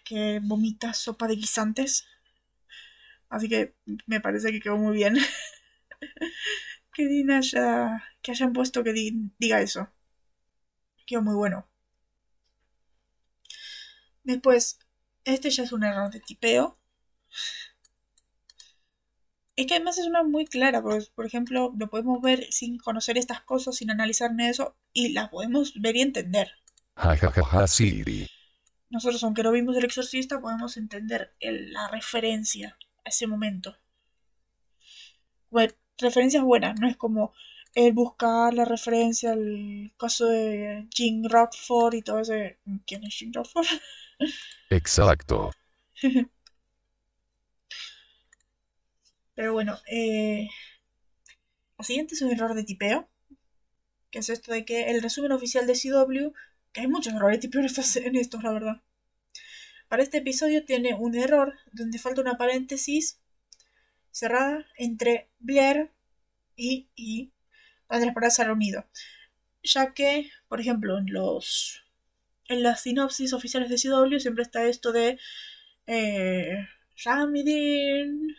que vomita sopa de guisantes. Así que me parece que quedó muy bien. que Dean haya. que hayan puesto que diga eso. Quedó muy bueno. Después, este ya es un error de tipeo. Es que además es una muy clara, porque, por ejemplo, lo podemos ver sin conocer estas cosas, sin analizar de eso, y las podemos ver y entender. Nosotros, aunque no vimos el exorcista, podemos entender la referencia a ese momento. Bueno, referencias buenas, no es como el buscar la referencia al caso de Jim Rockford y todo ese. ¿Quién es Jim Rockford? Exacto. Pero bueno, eh, la siguiente es un error de tipeo, que es esto de que el resumen oficial de CW que hay muchos errores tipos en estos, la verdad. Para este episodio tiene un error donde falta una paréntesis cerrada entre Blair y, y donde las unido. Ya que, por ejemplo, en los en las sinopsis oficiales de CW siempre está esto de eh, Sam y Dean,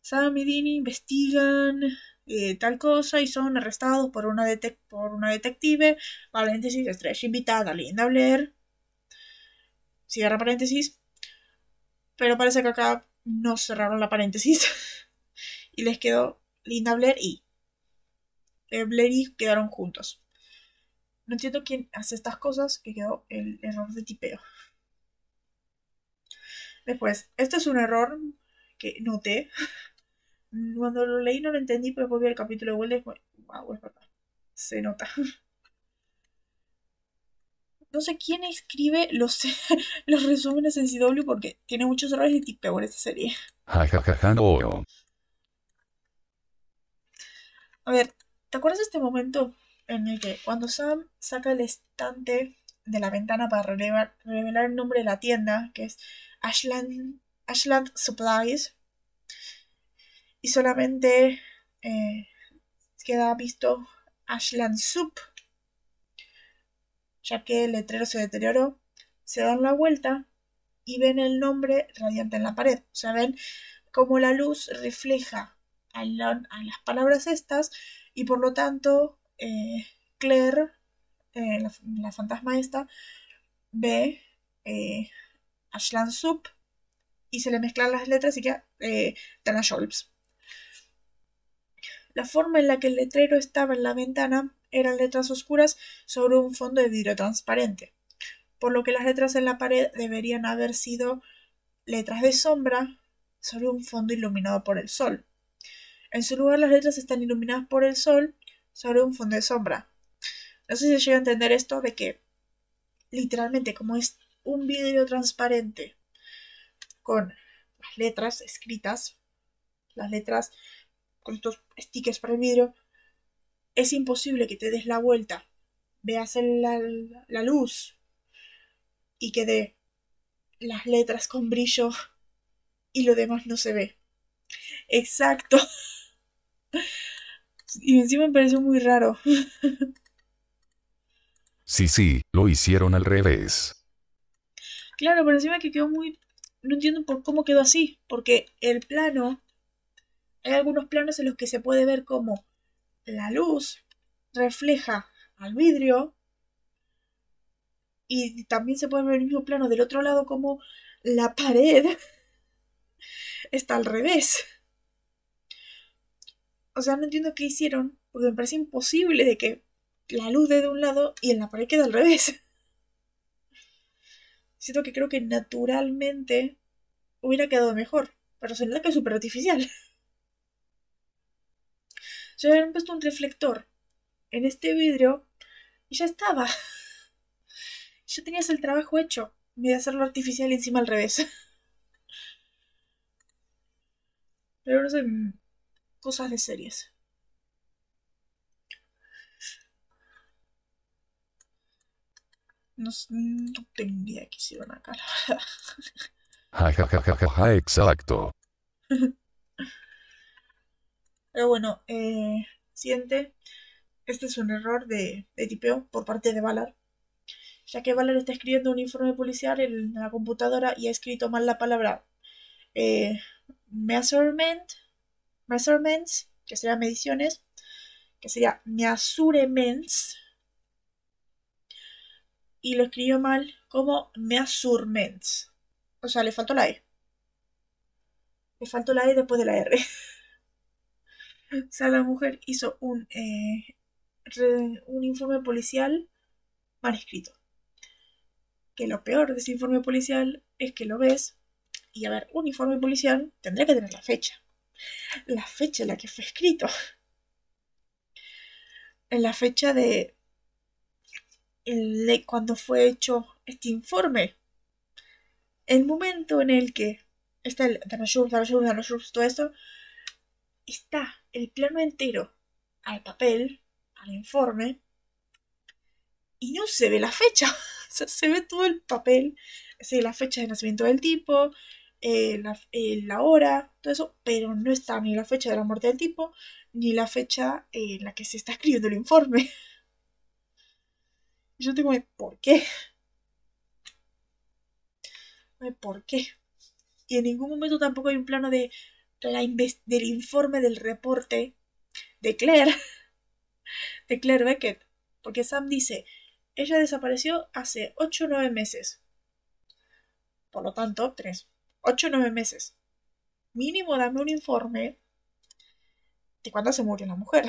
Sam y Dean investigan eh, tal cosa y son arrestados por una, por una detective, paréntesis, estrella invitada, Linda Blair, cierra paréntesis, pero parece que acá no cerraron la paréntesis. Y les quedó Linda Blair y eh, Blair y quedaron juntos. No entiendo quién hace estas cosas, que quedó el error de tipeo. Después, este es un error que noté cuando lo leí no lo entendí, pero después vi el capítulo de vuelta y wow, es verdad. Se nota. no sé quién escribe los, los resúmenes en CW porque tiene muchos errores de tipeo en esta serie. A ver, ¿te acuerdas de este momento en el que cuando Sam saca el estante de la ventana para revelar, el nombre de la tienda, que es Ashland, Ashland Supplies, y solamente eh, queda visto Ashland Soup, ya que el letrero se deterioró, se dan la vuelta y ven el nombre radiante en la pared. O sea, ven cómo la luz refleja a, las palabras estas y por lo tanto eh, Claire, eh, la, fantasma esta, ve eh, Soup y se le mezclan las letras y queda eh, Tana Scholz. La forma en la que el letrero estaba en la ventana eran letras oscuras sobre un fondo de vidrio transparente, por lo que las letras en la pared deberían haber sido letras de sombra sobre un fondo iluminado por el sol. En su lugar las letras están iluminadas por el sol sobre un fondo de sombra. No sé si llega a entender esto de que literalmente como es un vidrio transparente con las letras escritas, las letras con estos stickers para el vidrio, es imposible que te des la vuelta, veas la, la luz y quede las letras con brillo y lo demás no se ve. Exacto. Y encima me pareció muy raro. Sí, sí, lo hicieron al revés. Claro, pero encima que quedó muy... No entiendo por cómo quedó así, porque el plano hay algunos planos en los que se puede ver cómo la luz refleja al vidrio y también se puede ver el mismo plano del otro lado como la pared está al revés. O sea, no entiendo qué hicieron, porque me parece imposible de que la luz dé de un lado y en la pared queda al revés. Siento que creo que naturalmente hubiera quedado mejor, pero se nota que es súper artificial. Se habían puesto un reflector en este vidrio y ya estaba. Ya tenías el trabajo hecho, de hacerlo artificial encima al revés. Pero no sé, cosas de series. No, no tengo idea qué hicieron acá, la verdad. Exacto. Pero bueno, eh, siguiente. Este es un error de, tipeo por parte de Valar. Ya que Valar está escribiendo un informe policial en la computadora y ha escrito mal la palabra eh, measurement, measurements, que sería mediciones, que sería measurements, y lo escribió mal como measurements. O sea, le faltó la E. Le faltó la E después de la R. O sea, la mujer hizo un, eh, un informe policial mal escrito. Que lo peor de ese informe policial es que lo ves y a ver, un informe policial tendría que tener la fecha. La fecha en la que fue escrito. En la fecha de, cuando fue hecho este informe. El momento en el que está el todo esto, está el plano entero al papel, al informe, y no se ve la fecha. se ve todo el papel, se la fecha de nacimiento del tipo, eh, la, eh, la, hora, todo eso, pero no está ni la fecha de la muerte del tipo, ni la fecha en la que se está escribiendo el informe. Yo tengo, ¿por qué? ¿Por qué? Y en ningún momento tampoco hay un plano de del informe del reporte de Claire, de Claire Beckett, porque Sam dice, ella desapareció hace 8 o 9 meses. Por lo tanto, 3, 8 o 9 meses. Mínimo dame un informe de cuándo se murió la mujer.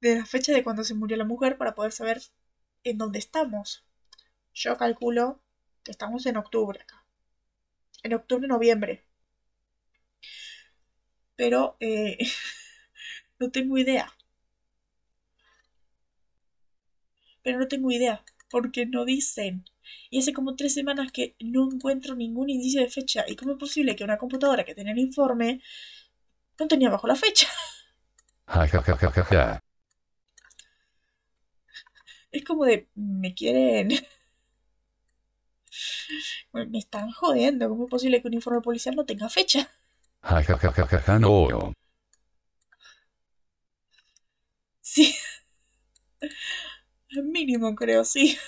De la fecha de cuando se murió la mujer para poder saber en dónde estamos. Yo calculo que estamos en octubre acá en octubre, noviembre. Pero eh, no tengo idea. pero no tengo idea, porque no dicen. Y hace como tres semanas que no encuentro ningún indicio de fecha. ¿Y cómo es posible que una computadora que tenía el informe no tenía bajo la fecha? Es como de, me quieren... Me están jodiendo. ¿Cómo es posible que un informe policial no tenga fecha? No. Sí. Mínimo, creo, sí.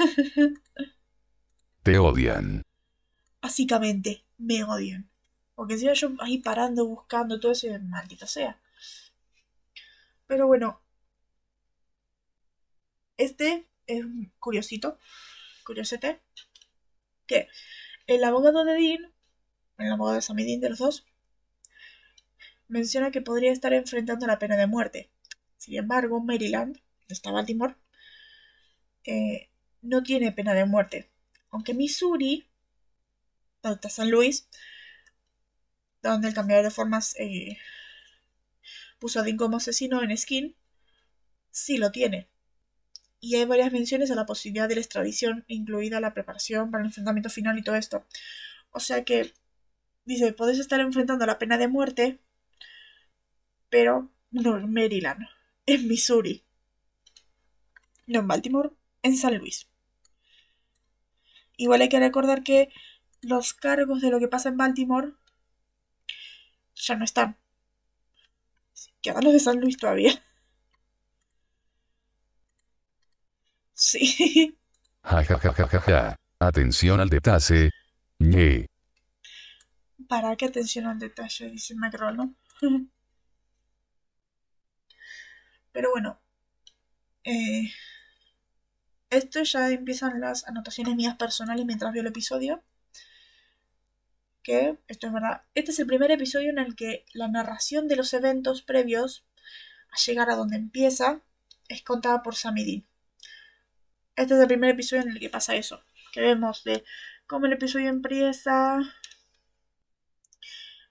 Te odian. Básicamente, me odian. Porque si yo ahí parando, buscando todo eso, y maldita sea. Pero bueno. Este es curiosito. Curiosete. Que el abogado de Dean, el abogado de Sammy Dean de los dos, menciona que podría estar enfrentando la pena de muerte. Sin embargo, Maryland, donde está Baltimore, eh, no tiene pena de muerte. Aunque Missouri, donde San Luis, donde el cambiador de formas eh, puso a Dean como asesino en Skin, sí lo tiene. Y hay varias menciones a la posibilidad de la extradición, incluida la preparación para el enfrentamiento final y todo esto. O sea que, dice, podés estar enfrentando la pena de muerte, pero no en Maryland, en Missouri. No en Baltimore, en San Luis. Igual hay que recordar que los cargos de lo que pasa en Baltimore ya no están. Quedan los de San Luis todavía. Sí. Ja, ja, ja, ja. Atención al detalle. Ñe. ¿Para qué atención al detalle? Dice Macron, ¿no? Pero bueno. Eh, esto ya empiezan las anotaciones mías personales mientras veo el episodio. Que, esto es verdad, este es el primer episodio en el que la narración de los eventos previos a llegar a donde empieza es contada por Sammy Dean. Este es el primer episodio en el que pasa eso. Que vemos de cómo el episodio empieza.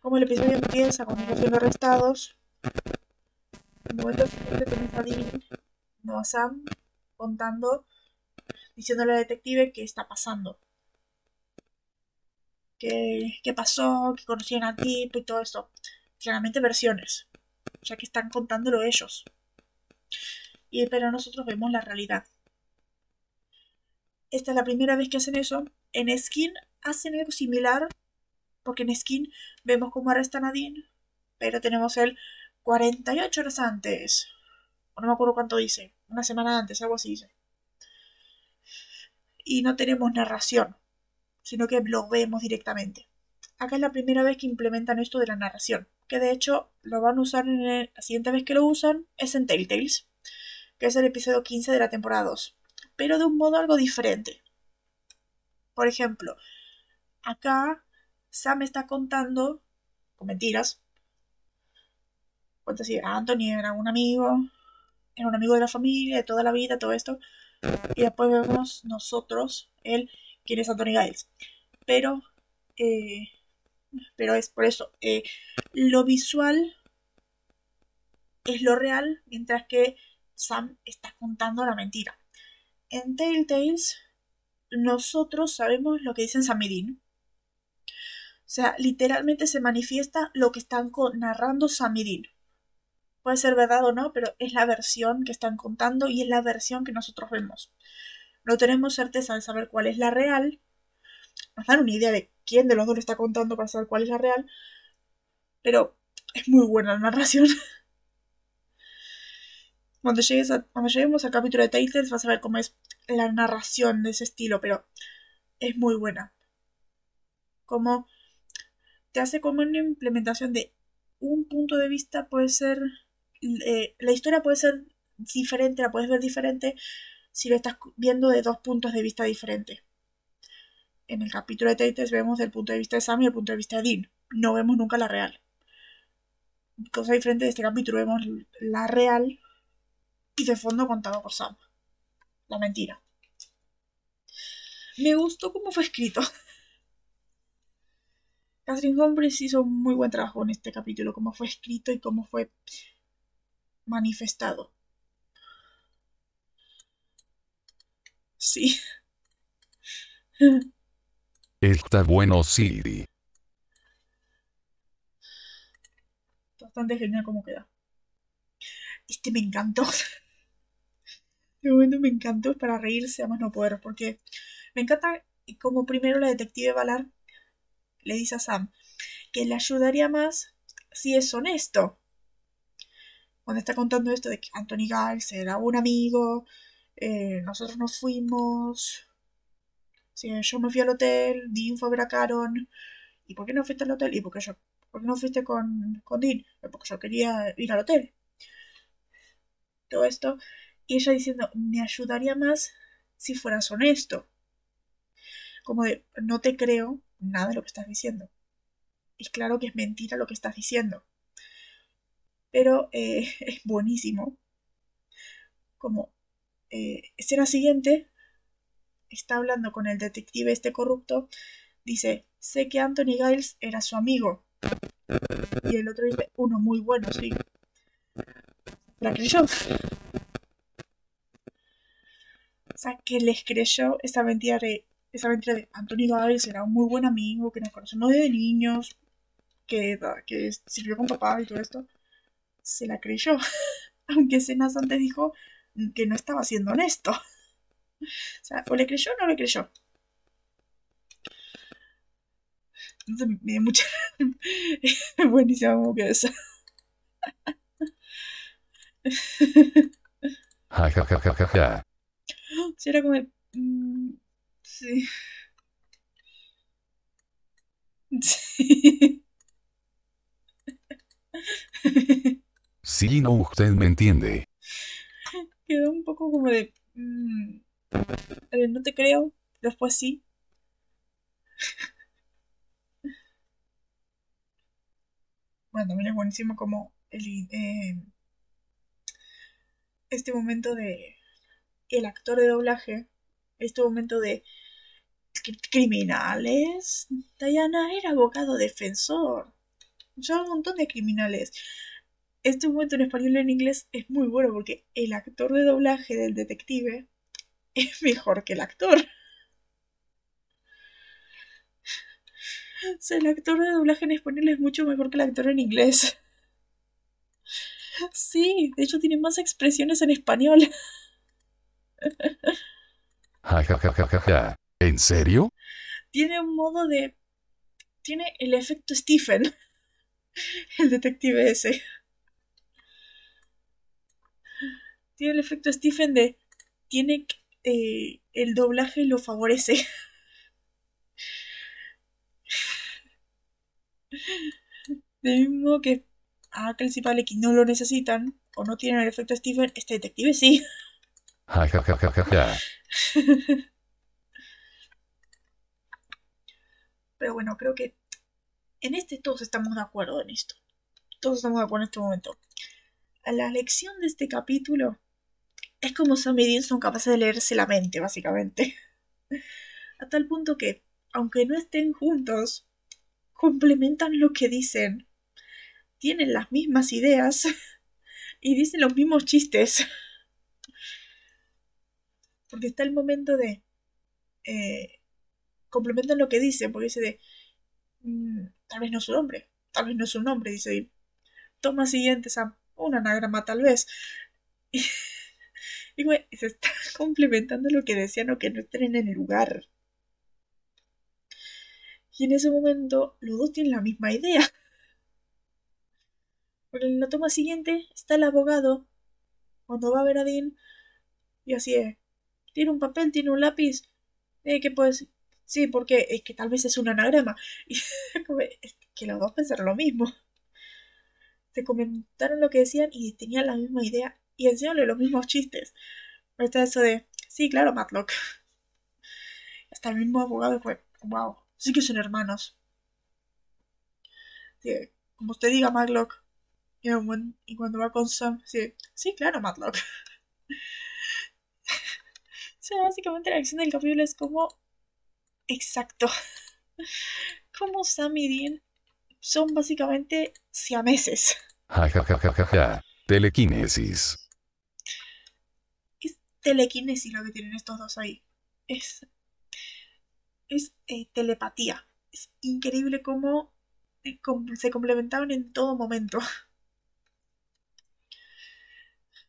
Cómo el episodio empieza con ellos siendo arrestados. En el momento siguiente no a Sam, contando diciéndole al detective qué está pasando. ¿Qué, qué pasó? ¿Qué conocían al tipo y todo esto? Claramente versiones, ya que están contándolo ellos. Y, pero nosotros vemos la realidad. Esta es la primera vez que hacen eso. En Skin hacen algo similar, porque en Skin vemos cómo arrestan a Dean, pero tenemos el 48 horas antes. O no me acuerdo cuánto dice. Una semana antes, algo así dice y no tenemos narración, sino que lo vemos directamente. Acá es la primera vez que implementan esto de la narración, que de hecho lo van a usar en la siguiente vez que lo usan es en Telltales, que es el episodio 15 de la temporada 2, pero de un modo algo diferente. Por ejemplo, acá Sam está contando, con mentiras, cuenta así, Anthony era un amigo, era un amigo de la familia, de toda la vida, todo esto, y después vemos nosotros el quién es Anthony Giles. Pero, eh, pero es por eso, eh, lo visual es lo real, mientras que Sam está contando la mentira. En Telltales, nosotros sabemos lo que dicen Sam. O sea, literalmente se manifiesta lo que están narrando Sam puede ser verdad o no, pero es la versión que están contando y es la versión que nosotros vemos. No tenemos certeza de saber cuál es la real. Nos dan una idea de quién de los dos lo está contando para saber cuál es la real. Pero es muy buena la narración. Cuando, llegues cuando lleguemos al capítulo de Tales vas a ver cómo es la narración de ese estilo, pero es muy buena. Como te hace como una implementación de un punto de vista puede ser eh, la historia puede ser diferente, la puedes ver diferente si lo estás viendo de dos puntos de vista diferentes. En el capítulo de Tates vemos el punto de vista de Sam y el punto de vista de Dean. No vemos nunca la real. Cosa diferente de este capítulo, vemos la real y de fondo contado por Sam. La mentira. Me gustó cómo fue escrito. Catherine Humphries hizo un muy buen trabajo en este capítulo, cómo fue escrito y cómo fue manifestado. Sí. Está bueno, Siri. Bastante genial como queda. Este me encantó. De momento me encantó para reírse a más no poder, porque me encanta como primero la detective Valar le dice a Sam que le ayudaría más si es honesto. Cuando está contando esto de que Anthony Giles era un amigo, eh, nosotros nos fuimos, sí, yo me fui al hotel, Dean fue a ver a Caron, ¿y por qué no fuiste al hotel? ¿Y por qué, yo, no fuiste con, con Dean? Porque yo quería ir al hotel. Todo esto y ella diciendo, me ayudaría más si fueras honesto. Como de, no te creo nada de lo que estás diciendo. Es claro que es mentira lo que estás diciendo. Pero eh, es buenísimo. Como eh, escena siguiente, está hablando con el detective este corrupto. Dice, sé que Anthony Giles era su amigo. Y el otro dice, uno muy bueno, sí. La creyó. O sea, que les creyó esa mentira de, esa mentira de Anthony Giles era un muy buen amigo, que nos conocemos desde niños, que, que sirvió con papá y todo esto. Se la creyó. Aunque Cenas antes dijo que no estaba siendo honesto. O sea, o le creyó o no le creyó. Entonces me dio mucha. Buenísimo como que eso. Ja. Sí, era como. de, mm, sí. Sí. Sí, no, usted me entiende. Quedó un poco como de. mm, no te creo, después sí. Bueno, también es buenísimo como el, eh, este momento de el actor de doblaje, este momento de "Cri- criminales. Diana era abogado defensor. Ya un montón de criminales. Este momento en español y en inglés es muy bueno porque el actor de doblaje del detective es mejor que el actor. O sea, el actor de doblaje en español es mucho mejor que el actor en inglés. Sí, de hecho tiene más expresiones en español. Ja, ja, ja. ¿En serio? Tiene un modo de... Tiene el efecto Stephen. El detective ese. Tiene el efecto Stephen de... Tiene... eh, el doblaje lo favorece. De mismo que a Kelsey Palek no lo necesitan o no tienen el efecto Stephen, este detective sí. Pero bueno, creo que en este todos estamos de acuerdo en esto. Todos estamos de acuerdo en este momento. La lección de este capítulo es como Sam y Dean son capaces de leerse la mente, básicamente. A tal punto que, aunque no estén juntos, complementan lo que dicen. Tienen las mismas ideas y dicen los mismos chistes. Porque está el momento de... eh, complementan lo que dicen, porque dice de... mm, tal vez no es su nombre, tal vez no es su nombre, dice. Toma siguiente, Sam. Un anagrama, tal vez. Se está complementando lo que decían o que no estén en el lugar. Y en ese momento, los dos tienen la misma idea. Porque en la toma siguiente está el abogado. Cuando va a ver a Dean. Y así es. Tiene un papel, tiene un lápiz. Eh, ¿Qué puedes? Sí, porque es que tal vez es un anagrama. Y es que los dos pensaron lo mismo. Se comentaron lo que decían y tenían la misma idea. Y encima los mismos chistes. Pero está eso de, sí, claro, Matlock. Hasta el mismo abogado fue, wow, sí que son hermanos. Como usted diga, Matlock. Y, cuando va con Sam, sí, sí, claro, Matlock. o sea, básicamente la acción del capítulo es como exacto. Como Sam y Dean son básicamente siameses. Ja, ja, ja, ja. Telequinesis. Es telequinesis lo que tienen estos dos ahí. es, es eh, telepatía. Es increíble cómo eh, se complementaban en todo momento.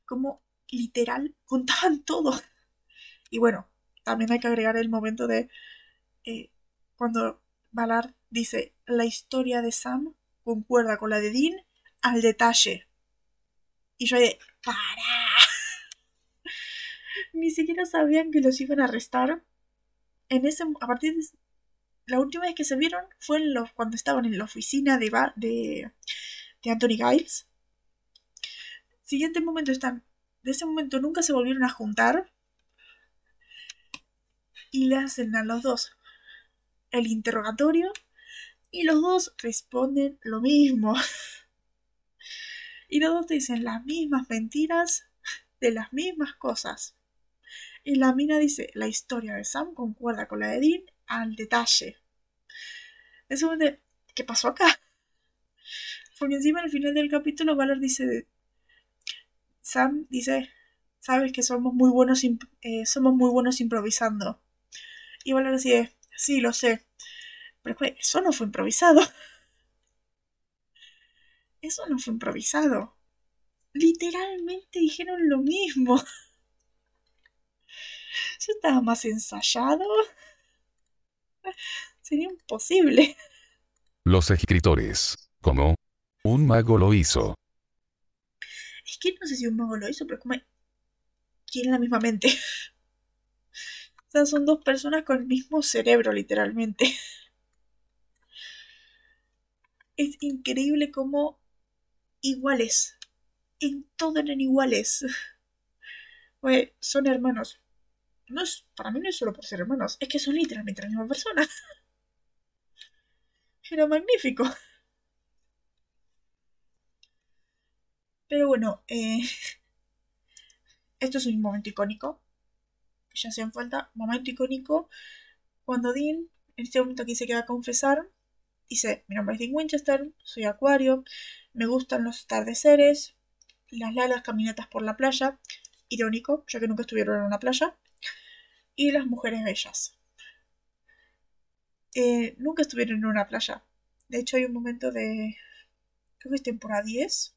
Como literal contaban todo. Y bueno, también hay que agregar el momento de eh, cuando Ballard dice la historia de Sam concuerda con la de Dean al detalle. Y yo de, ¡para! Ni siquiera sabían que los iban a arrestar. En ese, a partir de la última vez que se vieron fue cuando estaban en la oficina de, de, de Anthony Giles. Siguiente momento están. De ese momento nunca se volvieron a juntar. Y le hacen a los dos el interrogatorio. Y los dos responden lo mismo. y los dos te dicen las mismas mentiras de las mismas cosas. Y la mina dice, la historia de Sam concuerda con la de Dean al detalle. Es un de, ¿qué pasó acá? Porque encima al final del capítulo Valer dice, Sam dice, sabes que somos muy buenos, eh, somos muy buenos improvisando. Y Valer dice, sí, lo sé. Pero eso no fue improvisado. Eso no fue improvisado. Literalmente dijeron lo mismo. Eso estaba más ensayado. Sería imposible. Los escritores. ¿Cómo? Un mago lo hizo. Es que no sé si un mago lo hizo, pero como tienen la misma mente. O sea, son dos personas con el mismo cerebro, literalmente. Es increíble cómo iguales. En todo eran iguales. Oye, son hermanos. No es, para mí no es solo por ser hermanos, es que son literalmente la misma persona. Era magnífico. Pero bueno, eh, esto es un momento icónico. Ya hacían falta. Momento icónico. Cuando Dean, en este momento aquí se queda a confesar, dice, mi nombre es Dean Winchester, soy acuario, me gustan los atardeceres, las largas caminatas por la playa, irónico, ya que nunca estuvieron en una playa, y las mujeres bellas. Eh, nunca estuvieron en una playa. De hecho, hay un momento de. Creo que es temporada 10.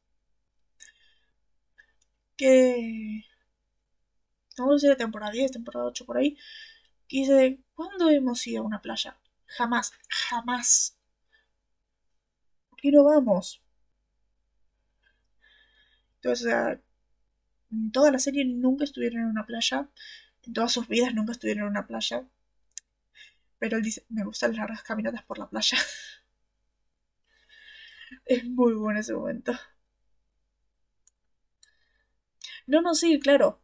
Que. No sé si temporada 10, temporada 8 por ahí. Que dice: ¿Cuándo hemos ido a una playa? Jamás, jamás. ¿Por qué no vamos? Entonces, en toda la serie nunca estuvieron en una playa. En todas sus vidas nunca estuvieron en una playa. Pero él dice, me gustan las largas caminatas por la playa. es muy bueno ese momento. No, no, sí, claro.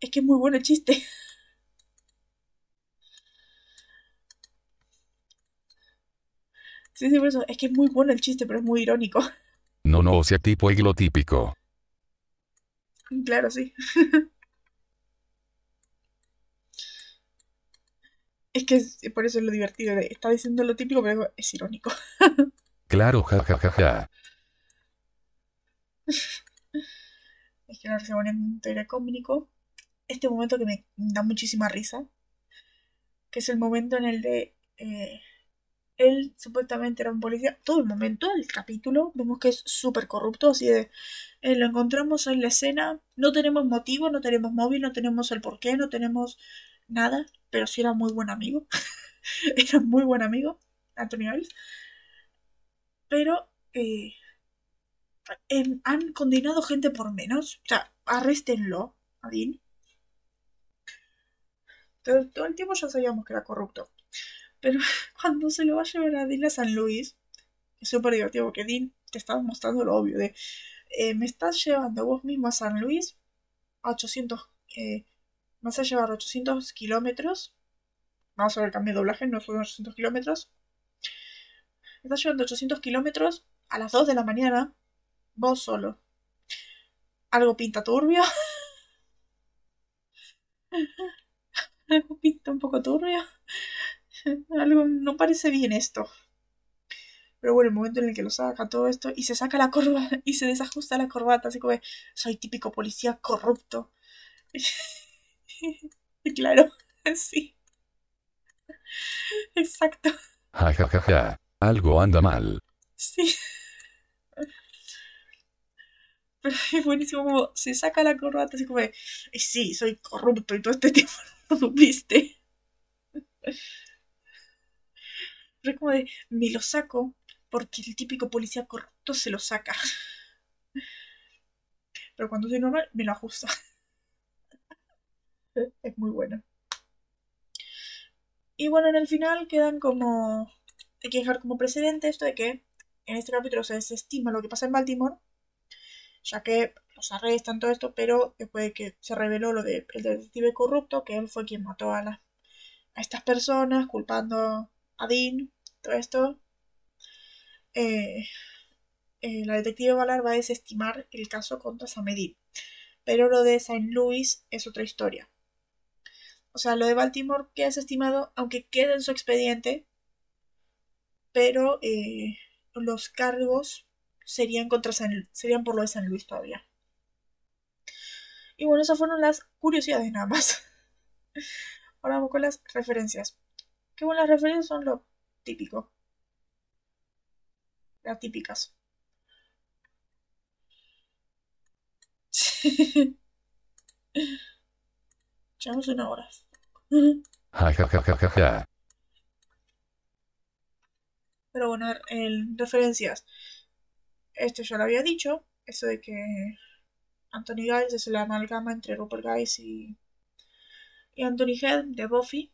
Es que es muy bueno el chiste. Sí, sí, por eso. Es que es muy bueno el chiste, pero es muy irónico. No, no, o sea, tipo típico. Claro, sí. Es que por eso es lo divertido. está diciendo lo típico, pero es irónico. claro, jajajaja. Ja, ja, ja. es que no se pone un cómico. Este momento que me da muchísima risa. Que es el momento en el de. Eh, él supuestamente era un policía. Todo el momento, el capítulo, vemos que es súper corrupto. Así de. Eh, lo encontramos en la escena. No tenemos motivo, no tenemos móvil, no tenemos el porqué, no tenemos nada, pero sí era muy buen amigo. era muy buen amigo, Anthony Giles. Pero eh, han condenado gente por menos. O sea, arréstenlo a Dean. Todo, todo, el tiempo ya sabíamos que era corrupto. Pero cuando se lo va a llevar a Dean a San Luis, es súper divertido porque Dean te está mostrando lo obvio de eh, me estás llevando vos mismo a San Luis a 800 vas a llevar 800 kilómetros. Vamos a ver el cambio de doblaje, no son 800 kilómetros. Estás llevando 800 kilómetros a las 2 de la mañana, vos solo. Algo pinta turbio. Algo pinta un poco turbio. Algo no parece bien esto. Pero bueno, el momento en el que lo saca todo esto y se saca la corbata y se desajusta la corbata, así como soy típico policía corrupto. claro, sí. Exacto. Ja ja ja ja. Algo anda mal. Sí. Pero es buenísimo como se saca la corbata así como de, "Y sí, soy corrupto y todo este tiempo no lo supiste. Pero es como de, me lo saco porque el típico policía corrupto se lo saca. Pero cuando soy normal, me lo ajusta. Es muy bueno. Y bueno, en el final quedan como... Hay que dejar como precedente esto de que en este capítulo se desestima lo que pasa en Baltimore, ya que los arrestan todo esto, pero después de que se reveló lo del detective corrupto, que él fue quien mató a, la- a estas personas, culpando a Dean, todo esto, eh, eh, la detective Ballard va a desestimar el caso contra Samedi. Pero lo de St. Louis es otra historia. O sea, lo de Baltimore queda desestimado, aunque quede en su expediente, pero eh, los cargos serían contra San, serían por lo de San Luis todavía. Y bueno, esas fueron las curiosidades nada más. Ahora vamos con las referencias. Que bueno, las referencias son lo típico. Las típicas. Llevamos una hora. Pero bueno, en referencias. Esto ya lo había dicho. Eso de que Anthony Giles es la amalgama entre Rupert Giles y, y Anthony Head de Buffy.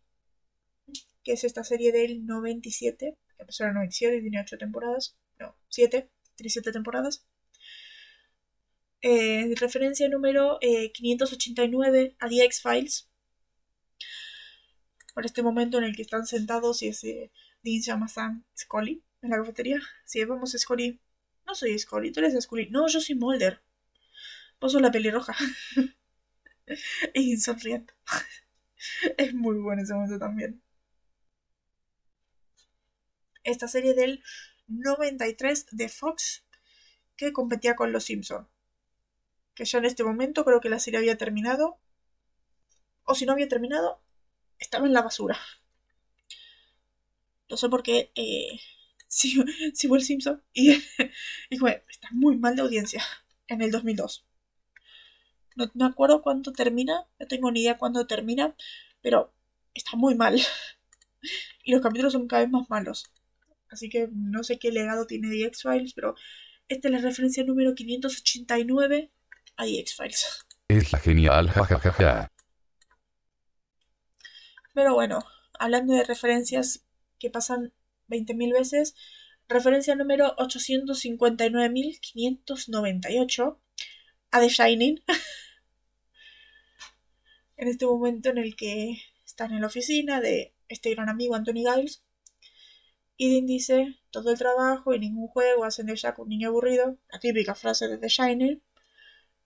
Que es esta serie del 97. Que empezó en el 97 y tiene 8 temporadas. No, 7. Tiene 7 temporadas. Eh, referencia número eh, 589 a The X-Files. Por este momento en el que están sentados y ese Dean se llama Sam Scully en la cafetería. Si vamos a Scully. No soy Scully, tú eres Scully. No, yo soy Mulder. Vos sos la pelirroja. y sonriendo. es muy bueno ese momento también. Esta serie del 93 de Fox que competía con Los Simpson. Que ya en este momento creo que la serie había terminado. O si no había terminado, estaba en la basura. No sé por qué eh, si, si fue el Simpson y, está muy mal de audiencia en el 2002. No, no acuerdo cuánto termina, no tengo ni idea cuándo termina, pero está muy mal. Y los capítulos son cada vez más malos. Así que no sé qué legado tiene The X-Files, pero esta es la referencia número 589 a The X-Files. Es la genial ja ja ja. Pero bueno, hablando de referencias que pasan 20.000 veces, referencia número 859.598 a The Shining. en este momento en el que están en la oficina de este gran amigo Anthony Giles. Y dice, todo el trabajo y ningún juego hacen de Jack un niño aburrido. La típica frase de The Shining.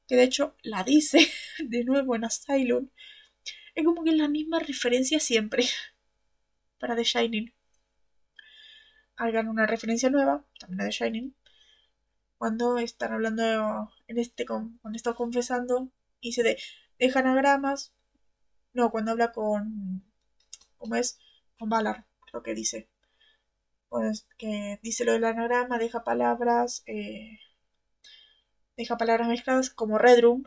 Que de hecho la dice de nuevo en Asylum. Es como que es la misma referencia siempre para The Shining. Hagan una referencia nueva, también a The Shining, cuando están hablando en este, cuando está confesando, y se de, deja anagramas, no, cuando habla con, ¿cómo es? Con Valar, creo que dice. Pues que dice lo del anagrama, deja palabras, eh, deja palabras mezcladas como Red Room,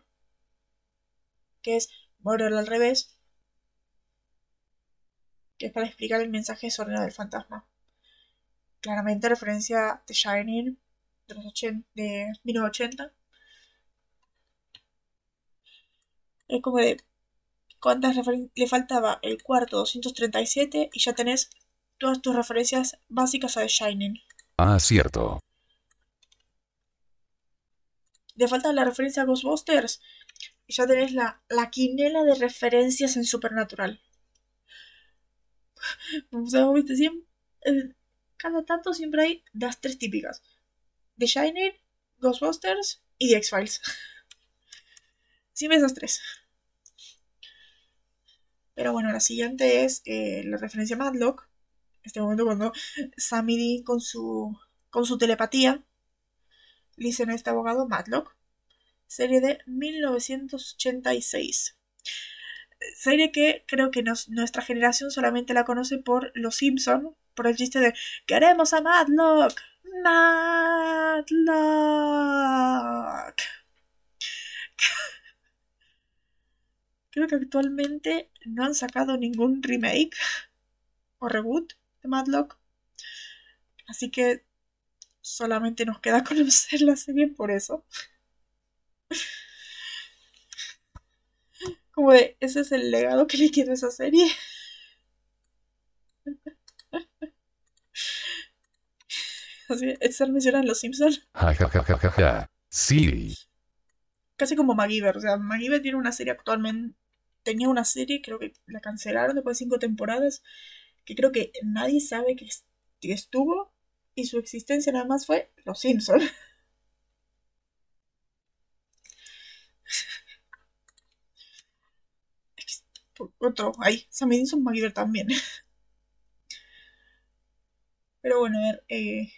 que es Murder al revés, que es para explicar el mensaje desordenado del fantasma. Claramente referencia a The Shining de, los 80, de 1980. Es como de cuántas referen- le faltaba el cuarto 237 y ya tenés todas tus referencias básicas a The Shining. Ah, cierto. Le falta la referencia a Ghostbusters y ya tenés la, la quinela de referencias en Supernatural. Cada tanto siempre hay las tres típicas. The Shining, Ghostbusters y The X-Files. Siempre esas tres. Pero bueno, la siguiente es eh, la referencia a Matlock. Este momento cuando Sammy Dean con su, con su telepatía le dicen a este abogado Matlock. Serie de 1986. Serie que creo que nuestra generación solamente la conoce por Los Simpson, por el chiste de queremos a Madlock. Madlock. Creo que actualmente no han sacado ningún remake o reboot de Madlock. Así que solamente nos queda conocer la serie por eso. Como de, ese es el legado que le quiero a esa serie. Así, estar mencionan los Simpsons. sí. Casi como MacGyver. O sea, MacGyver tiene una serie actualmente. Tenía una serie, creo que la cancelaron después de cinco temporadas. Que creo que nadie sabe que, que estuvo. Y su existencia nada más fue Los Simpsons. Otro, ahí, Sammy Dinson MacGyver también. Pero bueno, a ver, eh,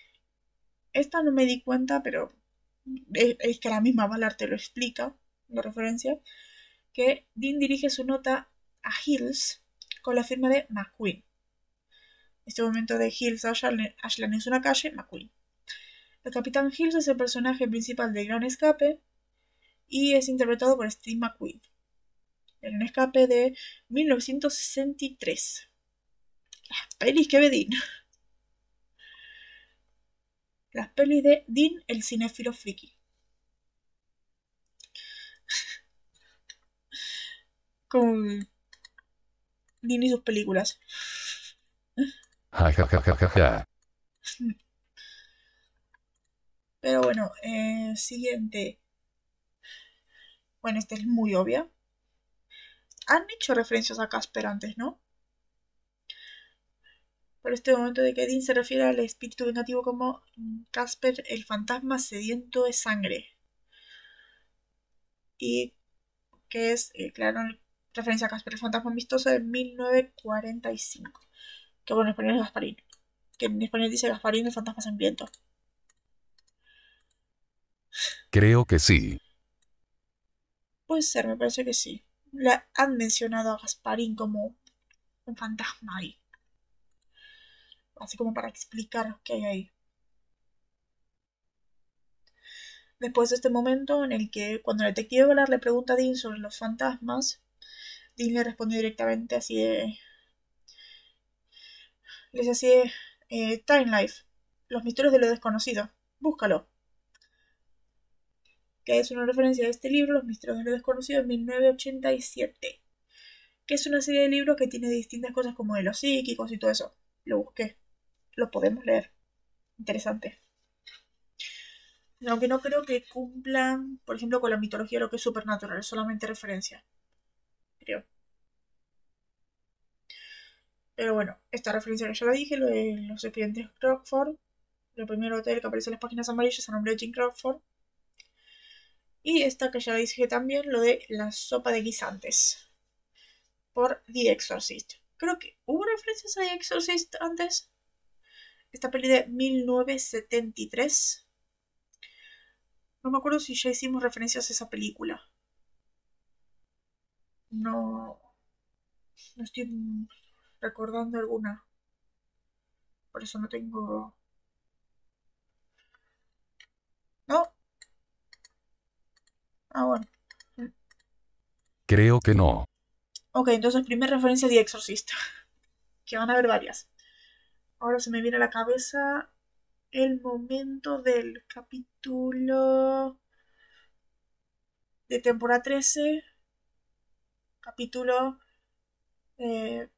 esta no me di cuenta, pero es, que la misma Ballard te lo explica, la referencia, que Dean dirige su nota a Hills con la firma de McQueen. Este momento de Hills Ashland, Ashland es una calle, McQueen. El Capitán Hills es el personaje principal de Gran Escape y es interpretado por Steve McQueen. En un escape de 1963. Las pelis que ve Dean las pelis de Dean el cinéfilo friki. Con Dean y sus películas. Pero bueno, eh, siguiente. Bueno, esta es muy obvia. Han hecho referencias a Casper antes, ¿no? Por este momento de que Dean se refiere al espíritu vengativo como Casper, el fantasma sediento de sangre. Y que es, eh, claro, referencia a Casper, el fantasma amistoso de 1945. Que bueno, en español es Gasparín. Que en español dice Gasparín, el fantasma sangriento. Creo que sí. Puede ser, me parece que sí. Le han mencionado a Gasparín como un fantasma ahí así como para explicar qué hay ahí. Después de este momento en el que cuando el detective Volar le pregunta a Dean sobre los fantasmas, Dean le responde directamente así de... Le dice así de... Eh, Time Life, los misterios de lo desconocido, búscalo. Que es una referencia a este libro, Los misterios de lo desconocido, en 1987. Que es una serie de libros que tiene distintas cosas como de los psíquicos y todo eso. Lo busqué lo podemos leer. Interesante. Aunque no creo que cumplan, por ejemplo, con la mitología lo que es supernatural, es solamente referencia. Creo. Pero bueno, esta referencia que ya la dije, lo de los expedientes Crockford, el primer hotel que aparece en las páginas amarillas a nombre de Jim Crockford. Y esta que ya dije también, lo de la sopa de guisantes, por The Exorcist. Creo que hubo referencias a The Exorcist antes, esta peli de 1973. No me acuerdo si ya hicimos referencias a esa película. No. No estoy recordando alguna. Por eso no tengo. ¿No? Ah, bueno. Creo que no. Ok, entonces primera referencia de Exorcist. que van a haber varias. Ahora se me viene a la cabeza el momento del capítulo de temporada 13. Capítulo. Eh,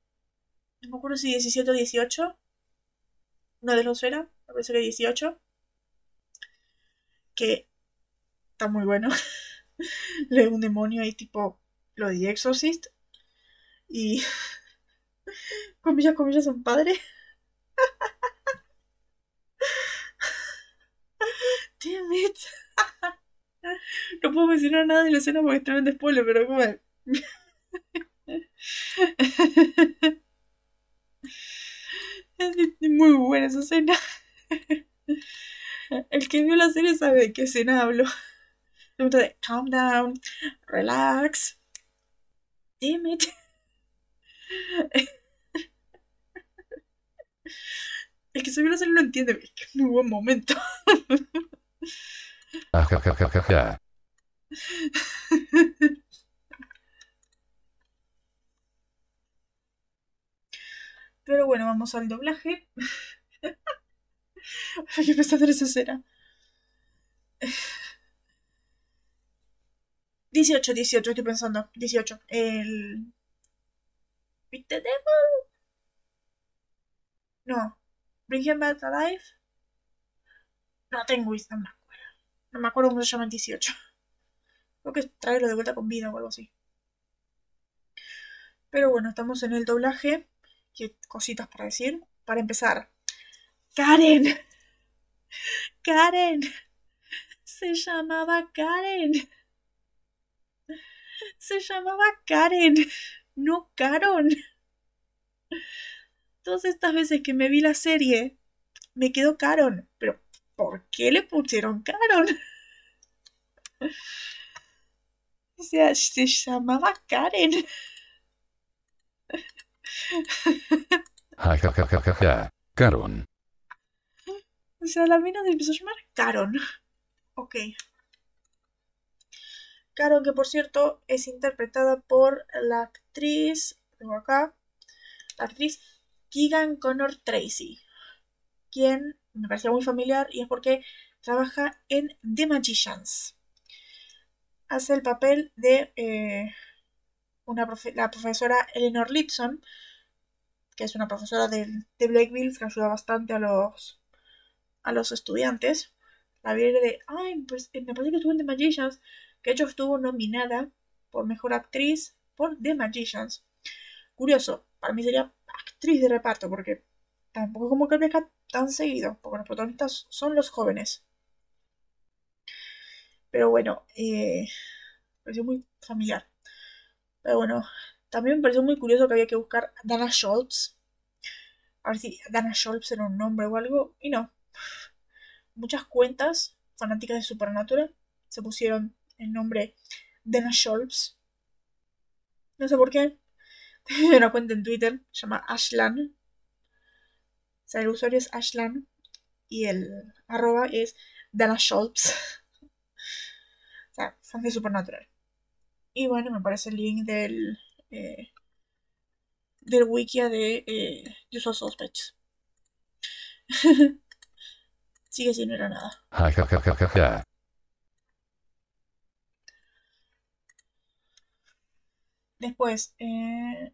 no me acuerdo si 17 o 18. Uno de los era, me parece que 18. Que está muy bueno. Lee un demonio ahí tipo lo de Exorcist. Y comillas, comillas, son padre. Damn it. No puedo mencionar nada de la escena porque está en spoiler, pero como. Es muy buena esa escena. El que vio la serie sabe de qué escena hablo. De calm down, relax. damn it. El que serie lo entiende, es que es muy buen momento. Pero bueno, vamos al doblaje. Hay que empezar a hacer esa escena. 18, 18, estoy pensando. 18. El. ¿Viste Devil? No. Bring him back alive. No tengo idea, no me acuerdo. No me acuerdo cómo se llama el 18. Creo que traerlo de vuelta con vida o algo así. Pero bueno, estamos en el doblaje. ¿Qué cositas para decir? Para empezar. Karen. Karen. Se llamaba Karen. Se llamaba Karen. No Caron. Todas estas veces que me vi la serie, me quedó Caron. Pero, ¿por qué le pusieron Caron? O sea, se llamaba Karen. Caron. O sea, la mina se empezó a llamar Caron. Ok. Caron, que por cierto es interpretada por la actriz. Tengo acá. La actriz Keegan Connor Tracy. Quien me parecía muy familiar y es porque trabaja en The Magicians. Hace el papel de eh, una la profesora Eleanor Lipson, que es una profesora de, de Blakeville que ayuda bastante a los, a los estudiantes. La viene de, ay, pues me parece que estuvo en The Magicians, que hecho estuvo nominada por Mejor Actriz por The Magicians. Curioso, para mí sería actriz de reparto, porque tampoco como que aparezca tan seguido, porque los protagonistas son los jóvenes. Pero bueno, eh, pareció muy familiar. Pero bueno, también me pareció muy curioso que había que buscar a Dana Schultz. A ver si Dana Schultz era un nombre o algo. Y no. Muchas cuentas fanáticas de Supernatural se pusieron el nombre Dana Schultz. No sé por qué. Tengo una cuenta en Twitter, se llama Ashlan. O sea, el usuario es Ashlan. Y el arroba es Dana Schultz. o sea, fan de Supernatural. Y bueno, me parece el link del. Eh, del wikia de eh, Usual Suspects. Sigue sin era nada. Después, eh,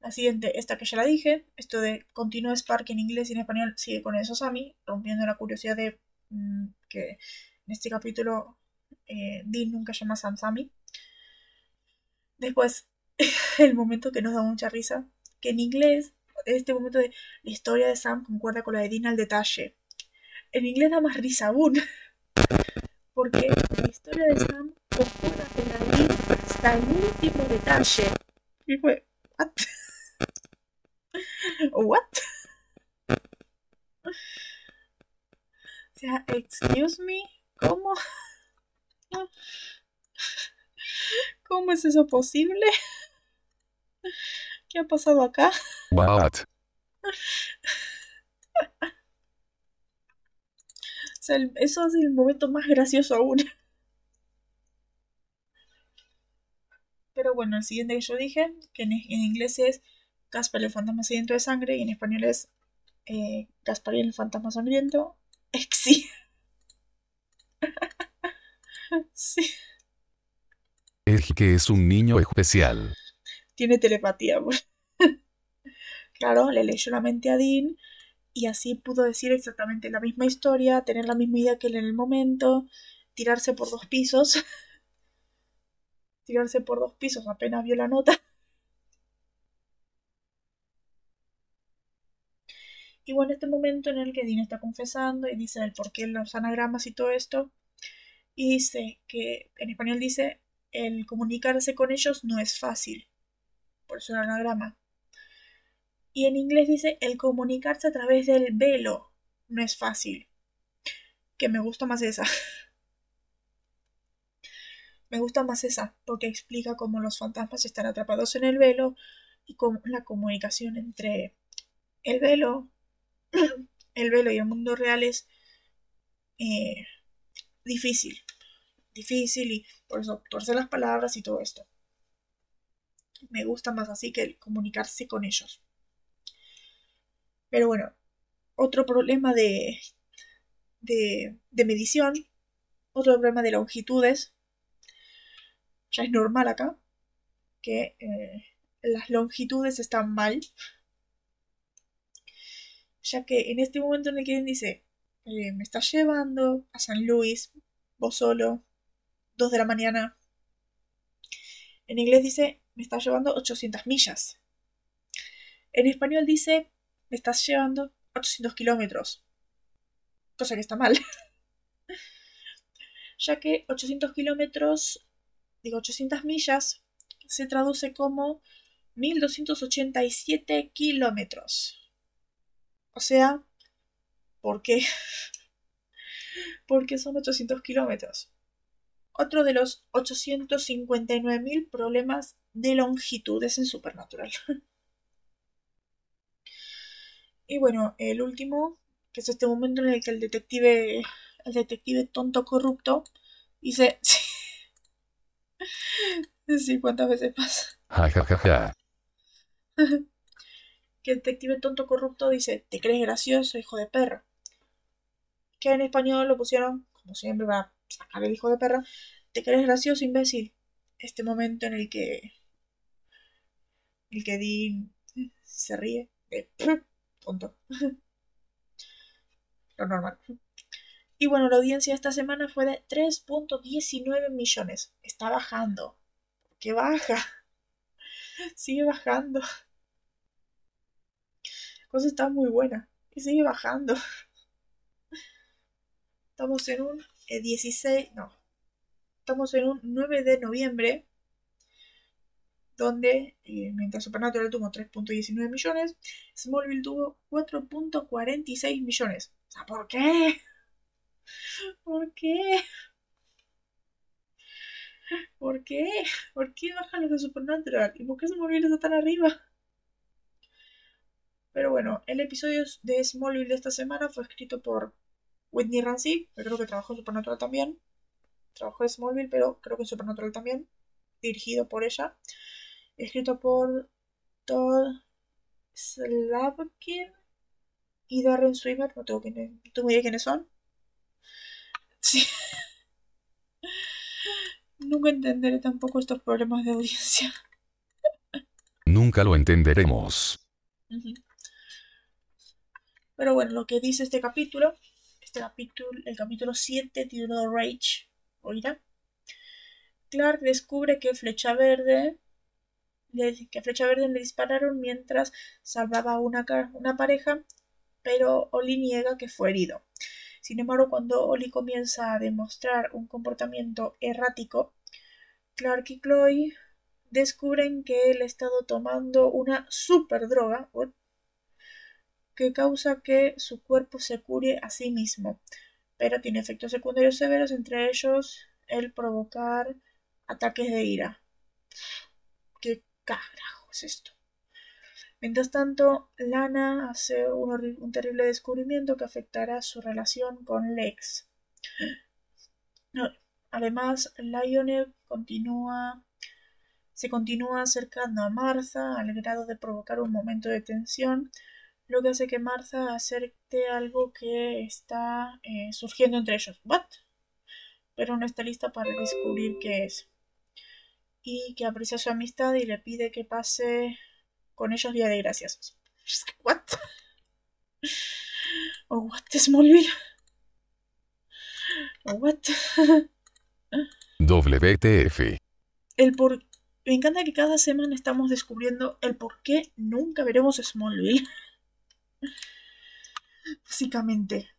la siguiente, esta que ya la dije, esto de Continúa Spark en inglés y en español sigue con eso Sammy, rompiendo la curiosidad de mm, que en este capítulo eh, Dean nunca llama a Sam Sammy. Después, el momento que nos da mucha risa, que en inglés, este momento de la historia de Sam concuerda con la de Dean al detalle. En inglés da más risa aún, porque la historia de Sam con la de Dean hasta el último detalle. Y fue, ¿what? ¿What? O sea, excuse me, ¿cómo? ¿Cómo es eso posible? ¿Qué ha pasado acá? What? O sea, eso es el momento más gracioso aún. Pero bueno, el siguiente que yo dije, que en, en inglés es Gaspar el fantasma sediento de sangre y en español es eh, Gaspar el fantasma sangriento. Exi. sí, Es que es un niño especial. tiene telepatía. claro, le leyó la mente a Dean y así pudo decir exactamente la misma historia, tener la misma idea que él en el momento, tirarse por dos pisos. tirarse por dos pisos apenas vio la nota. Y bueno, este momento en el que Dean está confesando y dice el por qué los anagramas y todo esto. Y dice que en español dice el comunicarse con ellos no es fácil. Por eso el anagrama. Y en inglés dice el comunicarse a través del velo no es fácil. Que me gusta más esa. Me gusta más esa, porque explica cómo los fantasmas están atrapados en el velo y cómo la comunicación entre el velo, el velo y el mundo real es eh, difícil. Difícil y por eso torcer las palabras y todo esto. Me gusta más así que comunicarse con ellos. Pero bueno, otro problema de, de medición, otro problema de longitudes, ya es normal acá, que eh, las longitudes están mal, ya que en este momento en el dice, eh, me estás llevando a San Luis, vos solo, 2 de la mañana, en inglés dice, me estás llevando 800 millas. En español dice, me estás llevando 800 kilómetros. Cosa que está mal. ya que 800 kilómetros, digo 800 millas, se traduce como 1287 kilómetros. O sea, ¿por qué? Porque son 800 kilómetros. Otro de los 859.000 problemas de longitudes en Supernatural. y bueno, el último, que es este momento en el que el detective, el detective tonto corrupto, dice... ¿cuántas veces pasa? que el detective tonto corrupto dice, ¿te crees gracioso, hijo de perra? Que en español lo pusieron, como siempre, para sacar el hijo de perra, ¿te crees gracioso, imbécil? Este momento en el que el que Dean se ríe de tonto. Lo normal. Y bueno, la audiencia esta semana fue de 3.19 millones. Está bajando. ¿Qué baja? Sigue bajando. La cosa está muy buena. Y sigue bajando. Estamos en un 16, eh, no. Estamos en un 9 de noviembre donde eh, mientras Supernatural tuvo 3.19 millones, Smallville tuvo 4.46 millones. O sea, ¿por qué? ¿Por qué? ¿Por qué? ¿Por qué bajan los de Supernatural? ¿Y por qué Smallville está tan arriba? Pero bueno, el episodio de Smallville de esta semana fue escrito por Whitney Ramsey, que creo que trabajó en Supernatural también. Trabajó en Smallville, pero creo que en Supernatural también. Dirigido por ella escrito por Todd Slavkin y Darren Swimmer, no tengo, quién, no tengo idea quiénes son. Sí. Nunca entenderé tampoco estos problemas de audiencia. Nunca lo entenderemos. Pero bueno, lo que dice este capítulo, este capítulo, el capítulo 7 titulado Rage, oirá. Clark descubre que Flecha Verde que a Flecha Verde le dispararon mientras salvaba una, una pareja, pero Oli niega que fue herido. Sin embargo, cuando Oli comienza a demostrar un comportamiento errático, Clark y Chloe descubren que él ha estado tomando una super droga que causa que su cuerpo se cure a sí mismo, pero tiene efectos secundarios severos, entre ellos el provocar ataques de ira. ¿Qué carajo es esto? Mientras tanto, Lana hace un, terrible descubrimiento que afectará su relación con Lex. Además, Lionel continúa, se continúa acercando a Martha al grado de provocar un momento de tensión, lo que hace que Martha acepte algo que está eh, surgiendo entre ellos. ¿What? Pero no está lista para descubrir qué es y que aprecia su amistad y le pide que pase con ellos día de gracias. ¿What? ¿O what, Smallville? ¿O what? WTF. El por... Me encanta que cada semana estamos descubriendo el por qué nunca veremos Smallville. Básicamente.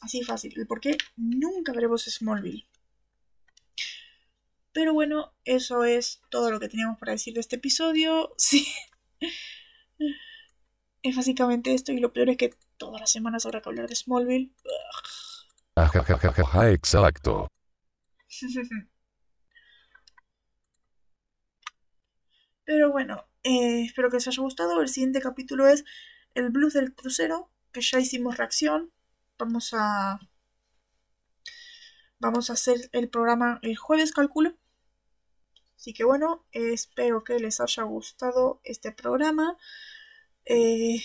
Así fácil. El por qué nunca veremos Smallville. Pero bueno, eso es todo lo que teníamos para decir de este episodio. Sí. Es básicamente esto y lo peor es que todas las semanas habrá que hablar de Smallville. Ah, exacto. Pero bueno, eh, espero que os haya gustado. El siguiente capítulo es el blues del crucero, que ya hicimos reacción. Vamos a vamos a hacer el programa el jueves, calculo. Así que bueno, espero que les haya gustado este programa. Eh,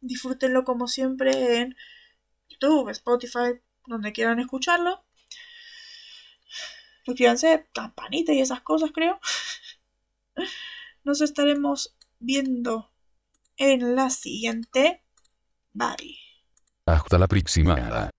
disfrútenlo como siempre en YouTube, Spotify, donde quieran escucharlo. Suscríbanse, campanita y esas cosas, creo. Nos estaremos viendo en la siguiente. Bye. Hasta la próxima.